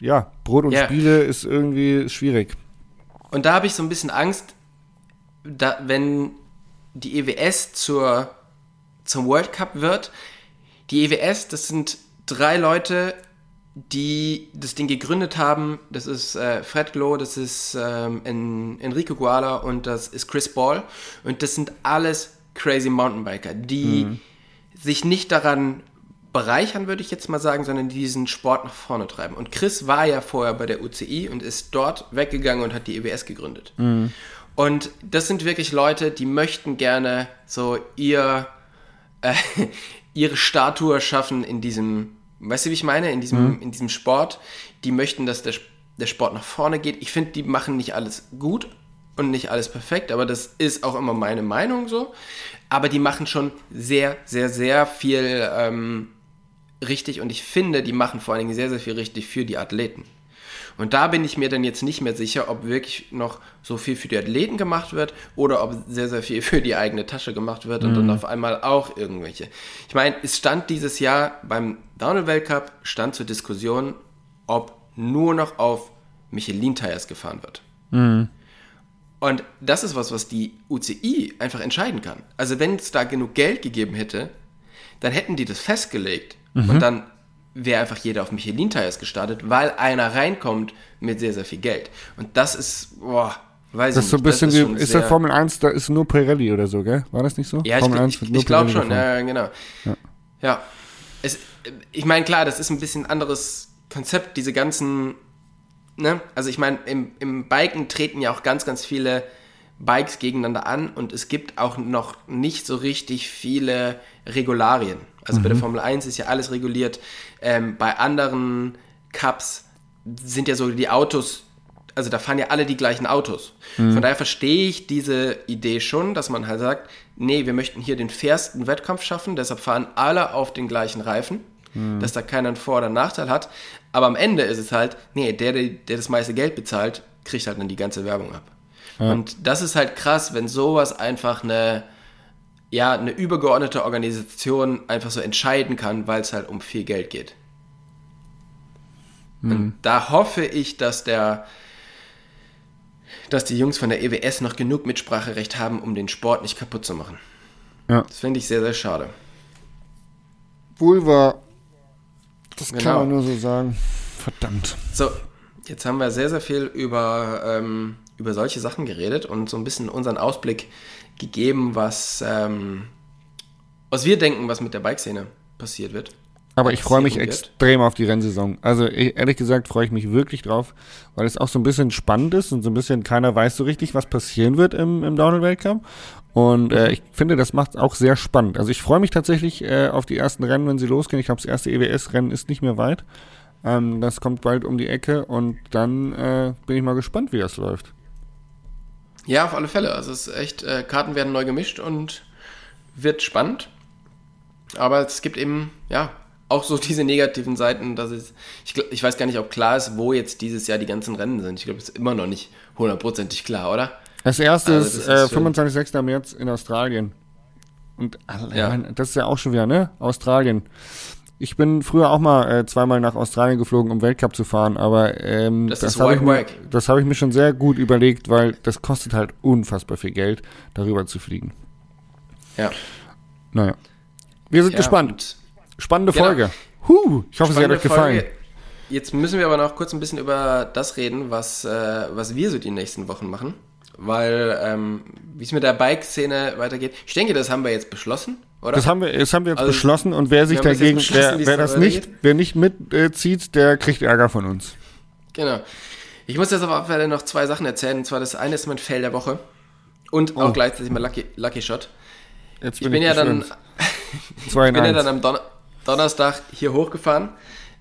ja, Brot und yeah. Spiele ist irgendwie schwierig. Und da habe ich so ein bisschen Angst, da, wenn die EWS zur zum World Cup wird. Die EWS, das sind drei Leute, die das Ding gegründet haben. Das ist äh, Fred Glow, das ist ähm, en Enrico Guala und das ist Chris Ball. Und das sind alles crazy Mountainbiker, die mhm. sich nicht daran bereichern, würde ich jetzt mal sagen, sondern die diesen Sport nach vorne treiben. Und Chris war ja vorher bei der UCI und ist dort weggegangen und hat die EWS gegründet. Mhm. Und das sind wirklich Leute, die möchten gerne so ihr äh, (laughs) ihre Statue schaffen in diesem, weißt du, wie ich meine, in diesem, mhm. in diesem Sport. Die möchten, dass der, der Sport nach vorne geht. Ich finde, die machen nicht alles gut und nicht alles perfekt, aber das ist auch immer meine Meinung so. Aber die machen schon sehr, sehr, sehr viel ähm, richtig und ich finde, die machen vor allen Dingen sehr, sehr viel richtig für die Athleten. Und da bin ich mir dann jetzt nicht mehr sicher, ob wirklich noch so viel für die Athleten gemacht wird oder ob sehr, sehr viel (laughs) für die eigene Tasche gemacht wird und mhm. dann auf einmal auch irgendwelche. Ich meine, es stand dieses Jahr beim Downhill-Weltcup, stand zur Diskussion, ob nur noch auf Michelin-Tires gefahren wird. Mhm. Und das ist was, was die UCI einfach entscheiden kann. Also wenn es da genug Geld gegeben hätte, dann hätten die das festgelegt mhm. und dann wäre einfach jeder auf Michelin-Tires gestartet, weil einer reinkommt mit sehr, sehr viel Geld. Und das ist, boah, weiß das ich ist so ein bisschen ist, wie, ist der Formel 1, da ist nur Pirelli oder so, gell? War das nicht so? Ja, Formel ich, ich, ich glaube schon, ja, genau. Ja, ja. Es, ich meine, klar, das ist ein bisschen anderes Konzept, diese ganzen, ne? Also ich meine, im, im Biken treten ja auch ganz, ganz viele Bikes gegeneinander an und es gibt auch noch nicht so richtig viele Regularien. Also mhm. bei der mhm. Formel 1 ist ja alles reguliert. Ähm, bei anderen Cups sind ja so die Autos, also da fahren ja alle die gleichen Autos. Mhm. Von daher verstehe ich diese Idee schon, dass man halt sagt, nee, wir möchten hier den fairsten Wettkampf schaffen, deshalb fahren alle auf den gleichen Reifen, mhm. dass da keiner einen Vor- oder Nachteil hat. Aber am Ende ist es halt, nee, der, der, der das meiste Geld bezahlt, kriegt halt dann die ganze Werbung ab. Ja. Und das ist halt krass, wenn sowas einfach eine ja, eine übergeordnete Organisation einfach so entscheiden kann, weil es halt um viel Geld geht. Und Hm. da hoffe ich, dass der, dass die Jungs von der EWS noch genug Mitspracherecht haben, um den Sport nicht kaputt zu machen. Ja. Das finde ich sehr, sehr schade. Wohl wahr. Das kann Genau. man nur so sagen. Verdammt. So, jetzt haben wir sehr, sehr viel über, ähm, über solche Sachen geredet und so ein bisschen unseren Ausblick gegeben, was, ähm, was wir denken, was mit der Bikeszene passiert wird. Aber ich freue mich wird. extrem auf die Rennsaison. Also e- ehrlich gesagt freue ich mich wirklich drauf, weil es auch so ein bisschen spannend ist und so ein bisschen keiner weiß so richtig, was passieren wird im, im Downhill-Weltcup. Und äh, ich finde, das macht es auch sehr spannend. Also ich freue mich tatsächlich äh, auf die ersten Rennen, wenn sie losgehen. Ich glaube, das erste EWS-Rennen ist nicht mehr weit. Ähm, das kommt bald um die Ecke und dann äh, bin ich mal gespannt, wie das läuft. Ja, auf alle Fälle. Also es ist echt, äh, Karten werden neu gemischt und wird spannend. Aber es gibt eben, ja, auch so (laughs) diese negativen Seiten, dass es, ich, ich weiß gar nicht, ob klar ist, wo jetzt dieses Jahr die ganzen Rennen sind. Ich glaube, es ist immer noch nicht hundertprozentig klar, oder? Das erste Also ist, das äh, ist schon- 25. März in Australien. Und Ja. das ist ja auch schon wieder, ne? Australien. Ich bin früher auch mal äh, zweimal nach Australien geflogen, um Weltcup zu fahren, aber ähm, Das ist habe ich, mir- das habe ich mir schon sehr gut überlegt, weil das kostet halt unfassbar viel Geld, darüber zu fliegen. Ja. Naja. Wir sind ja gespannt. Spannende Genau. Folge. Huh, ich hoffe, sie hat spannende euch gefallen. Folge. Jetzt müssen wir aber noch kurz ein bisschen über das reden, was, äh, was wir so die nächsten Wochen machen. Weil, ähm, wie es mit der Bike-Szene weitergeht. Ich denke, das haben wir jetzt beschlossen, oder? Das haben wir, das haben wir jetzt Also, beschlossen und wer sich dagegen, wer, wer da das nicht, weitergeht. wer nicht mitzieht, der kriegt Ärger von uns. Genau. Ich muss jetzt auf alle Fälle noch zwei Sachen erzählen. Und zwar das eine ist mein Fail der Woche. Und Oh. auch gleichzeitig mein Lucky, Lucky Shot. Jetzt Ich bin ja dann, (laughs) in bin ja dann am Don Donnerstag hier hochgefahren.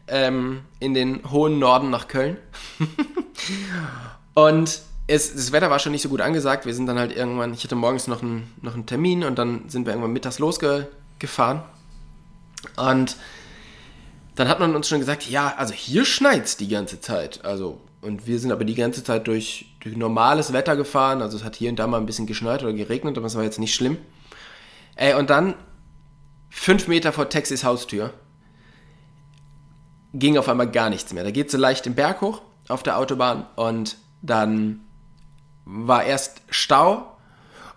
Ähm, in den hohen Norden nach Köln. (laughs) und es, das Wetter war schon nicht so gut angesagt. Wir sind dann halt irgendwann, ich hatte morgens noch einen, noch einen Termin und dann sind wir irgendwann mittags losgefahren. Und dann hat man uns schon gesagt, ja, also hier schneit's die ganze Zeit. Also, und wir sind aber die ganze Zeit durch, durch normales Wetter gefahren. Also es hat hier und da mal ein bisschen geschneit oder geregnet, aber es war jetzt nicht schlimm. Ey, und dann fünf Meter vor Texas Haustür ging auf einmal gar nichts mehr. Da geht so leicht den Berg hoch auf der Autobahn und dann war erst Stau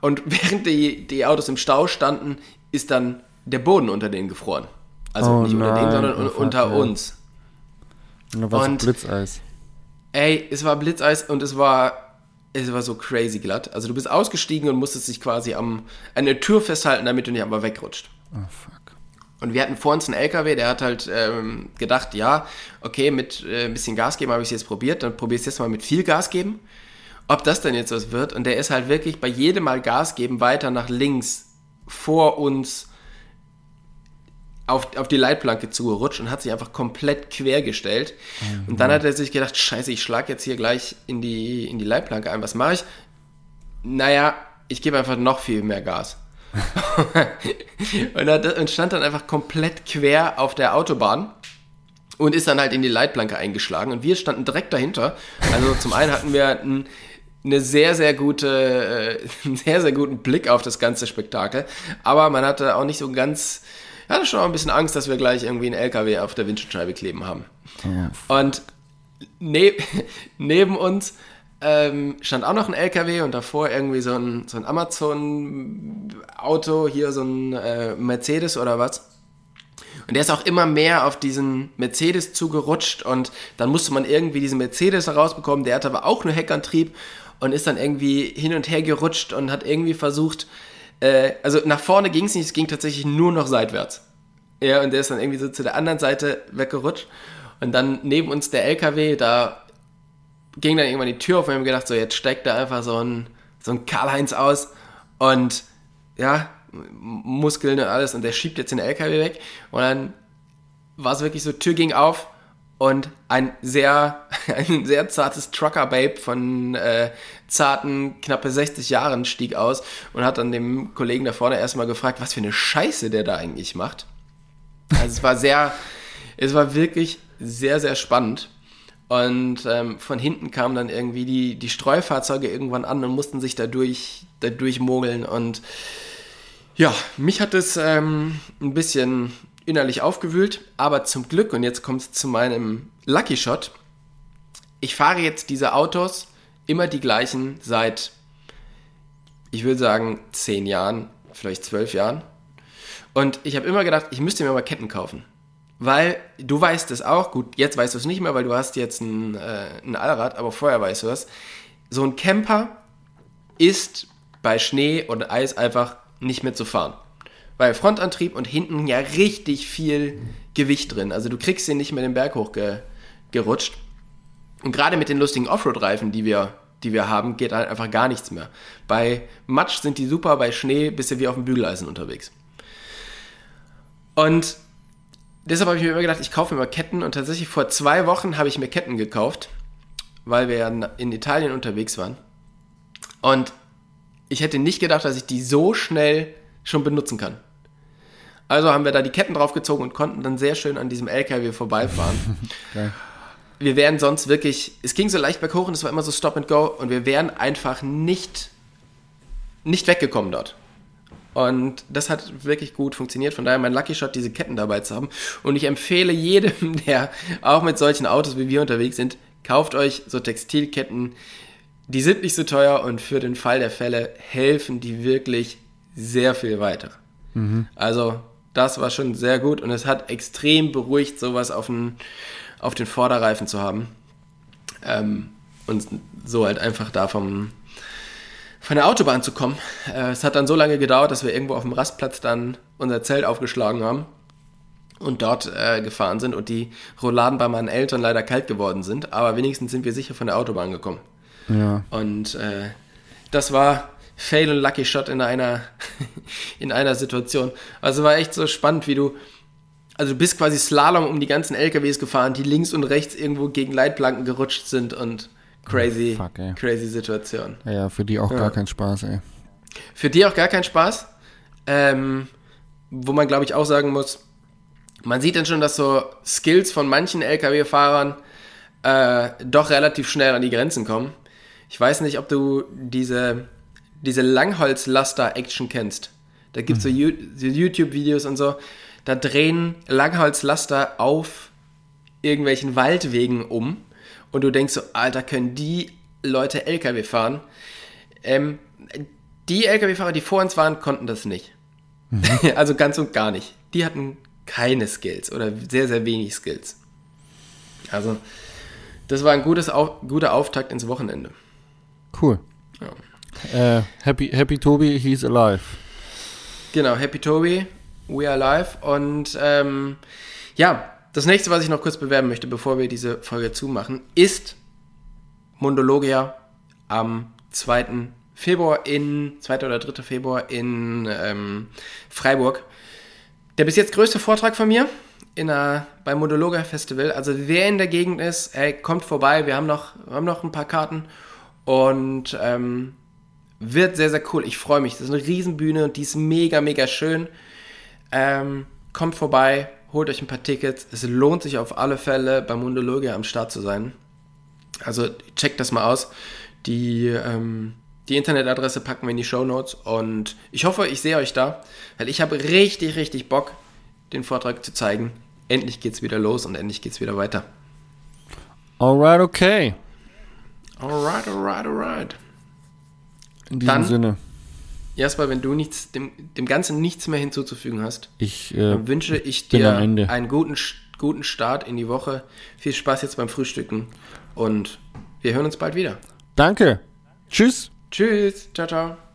und (laughs) während die, die Autos im Stau standen, ist dann der Boden unter denen gefroren. Also Oh nicht unter denen, nein, sondern oh un- unter ja. uns. Und da war und- so Blitzeis. Ey, es war Blitzeis und es war, es war so crazy glatt. Also du bist ausgestiegen und musstest dich quasi am, an der Tür festhalten, damit du nicht einmal wegrutscht. Oh fuck. Und wir hatten vor uns einen LKW, der hat halt ähm, gedacht, ja, okay, mit äh, ein bisschen Gas geben habe ich es jetzt probiert, dann probier es jetzt mal mit viel Gas geben. Ob das denn jetzt was wird? Und der ist halt wirklich bei jedem Mal Gas geben weiter nach links vor uns auf, auf die Leitplanke zugerutscht und hat sich einfach komplett quergestellt. Und dann hat er sich gedacht, scheiße, ich schlag jetzt hier gleich in die, in die Leitplanke ein. Was mache ich? Naja, ich gebe einfach noch viel mehr Gas. (laughs) und, hat, und stand dann einfach komplett quer auf der Autobahn und ist dann halt in die Leitplanke eingeschlagen. Und wir standen direkt dahinter. Also zum einen hatten wir ein, eine sehr, sehr gute, äh, (laughs) einen sehr, sehr guten Blick auf das ganze Spektakel. Aber man hatte auch nicht so ganz, hatte schon auch ein bisschen Angst, dass wir gleich irgendwie einen LKW auf der Windschutzscheibe kleben haben. Und ne (laughs) neben uns ähm, stand auch noch ein LKW und davor irgendwie so ein, so ein Amazon-Auto, hier so ein äh, Mercedes oder was. Und der ist auch immer mehr auf diesen Mercedes zugerutscht und dann musste man irgendwie diesen Mercedes herausbekommen. Der hatte aber auch nur Heckantrieb und ist dann irgendwie hin und her gerutscht und hat irgendwie versucht, äh, also nach vorne ging es nicht, es ging tatsächlich nur noch seitwärts. Ja, und der ist dann irgendwie so zu der anderen Seite weggerutscht. Und dann neben uns der LKW, da ging dann irgendwann die Tür auf und wir haben gedacht, so jetzt steckt da einfach so ein, so ein Karl-Heinz aus und ja, Muskeln und alles und der schiebt jetzt den LKW weg und dann war es wirklich so, Tür ging auf und ein sehr, (laughs) ein sehr zartes Trucker-Babe von äh, zarten, knappe 60 Jahren stieg aus und hat dann dem Kollegen da vorne erstmal gefragt, was für eine Scheiße der da eigentlich macht. Also es war sehr, (laughs) es war wirklich sehr, sehr spannend. Und ähm, von hinten kamen dann irgendwie die, die Streufahrzeuge irgendwann an und mussten sich dadurch, dadurch mogeln. Und Ja, mich hat es ähm, ein bisschen innerlich aufgewühlt, aber zum Glück, und jetzt kommt es zu meinem Lucky Shot, ich fahre jetzt diese Autos immer die gleichen seit, ich würde sagen, zehn Jahren, vielleicht zwölf Jahren. Und ich habe immer gedacht, ich müsste mir mal Ketten kaufen. Weil du weißt es auch, gut, jetzt weißt du es nicht mehr, weil du hast jetzt ein, äh, ein Allrad, aber vorher weißt du es. So ein Camper ist bei Schnee und Eis einfach nicht mehr zu fahren. Weil Frontantrieb und hinten ja richtig viel Gewicht drin. Also du kriegst den nicht mehr den Berg hochgerutscht. Und gerade mit den lustigen Offroad-Reifen, die wir, die wir haben, geht halt einfach gar nichts mehr. Bei Matsch sind die super, bei Schnee bist du wie auf dem Bügeleisen unterwegs. Und deshalb habe ich mir immer gedacht, ich kaufe mir mal Ketten. Und tatsächlich vor zwei Wochen habe ich mir Ketten gekauft, weil wir ja in Italien unterwegs waren. Und ich hätte nicht gedacht, dass ich die so schnell schon benutzen kann. Also haben wir da die Ketten draufgezogen und konnten dann sehr schön an diesem LKW vorbeifahren. (laughs) okay. Wir wären sonst wirklich, es ging so leicht berghoch und es war immer so Stop and Go und wir wären einfach nicht, nicht weggekommen dort. Und das hat wirklich gut funktioniert. Von daher mein Lucky Shot, diese Ketten dabei zu haben. Und ich empfehle jedem, (laughs) der auch mit solchen Autos wie wir unterwegs sind, kauft euch so Textilketten. Die sind nicht so teuer und für den Fall der Fälle helfen die wirklich sehr viel weiter. Mhm. Also das war schon sehr gut und es hat extrem beruhigt, sowas auf den, auf den Vorderreifen zu haben. Ähm, und so halt einfach da vom, von der Autobahn zu kommen. Äh, es hat dann so lange gedauert, dass wir irgendwo auf dem Rastplatz dann unser Zelt aufgeschlagen haben und dort äh, gefahren sind und die Rouladen bei meinen Eltern leider kalt geworden sind. Aber wenigstens sind wir sicher von der Autobahn gekommen. Ja. Und äh, das war Fail und Lucky Shot in einer, (laughs) in einer Situation. Also war echt so spannend, wie du, also du bist quasi Slalom um die ganzen LKWs gefahren, die links und rechts irgendwo gegen Leitplanken gerutscht sind und crazy, oh, fuck, crazy Situation. Ja, für die auch ja. gar kein Spaß, ey. Für die auch gar kein Spaß. Ähm, wo man, glaube ich, auch sagen muss, man sieht dann schon, dass so Skills von manchen LKW-Fahrern äh, doch relativ schnell an die Grenzen kommen. Ich weiß nicht, ob du diese diese Langholzlaster-Action kennst. Da gibt es mhm. so YouTube-Videos und so. Da drehen Langholzlaster auf irgendwelchen Waldwegen um. Und du denkst so, Alter, können die Leute LKW fahren? Ähm, die LKW-Fahrer, die vor uns waren, konnten das nicht. Mhm. (laughs) also ganz und gar nicht. Die hatten keine Skills oder sehr, sehr wenig Skills. Also, das war ein gutes, guter Auftakt ins Wochenende. Cool. Ja. Äh, happy, happy Toby, he's alive. Genau, Happy Toby, we are alive. Und ähm, ja, das nächste, was ich noch kurz bewerben möchte, bevor wir diese Folge zumachen, ist Mundologia am 2. Februar in, 2. oder 3. Februar in ähm, Freiburg. Der bis jetzt größte Vortrag von mir in einer, beim Mundologia Festival. Also wer in der Gegend ist, ey, kommt vorbei. Wir haben noch, haben noch ein paar Karten. Und ähm, wird sehr, sehr cool. Ich freue mich. Das ist eine Riesenbühne und die ist mega, mega schön. Ähm, kommt vorbei, holt euch ein paar Tickets. Es lohnt sich auf alle Fälle, bei Mundologia am Start zu sein. Also checkt das mal aus. Die, ähm, die Internetadresse packen wir in die Show Notes und ich hoffe, ich sehe euch da, weil ich habe richtig, richtig Bock, den Vortrag zu zeigen. Endlich geht's wieder los und endlich geht's wieder weiter. Alright, okay. Alright, alright, alright. In diesem Dann, Sinne. Jasper, wenn du nichts, dem, dem Ganzen nichts mehr hinzuzufügen hast, ich, äh, dann wünsche ich dir einen guten, guten Start in die Woche. Viel Spaß jetzt beim Frühstücken und wir hören uns bald wieder. Danke. Tschüss. Tschüss. Ciao, ciao.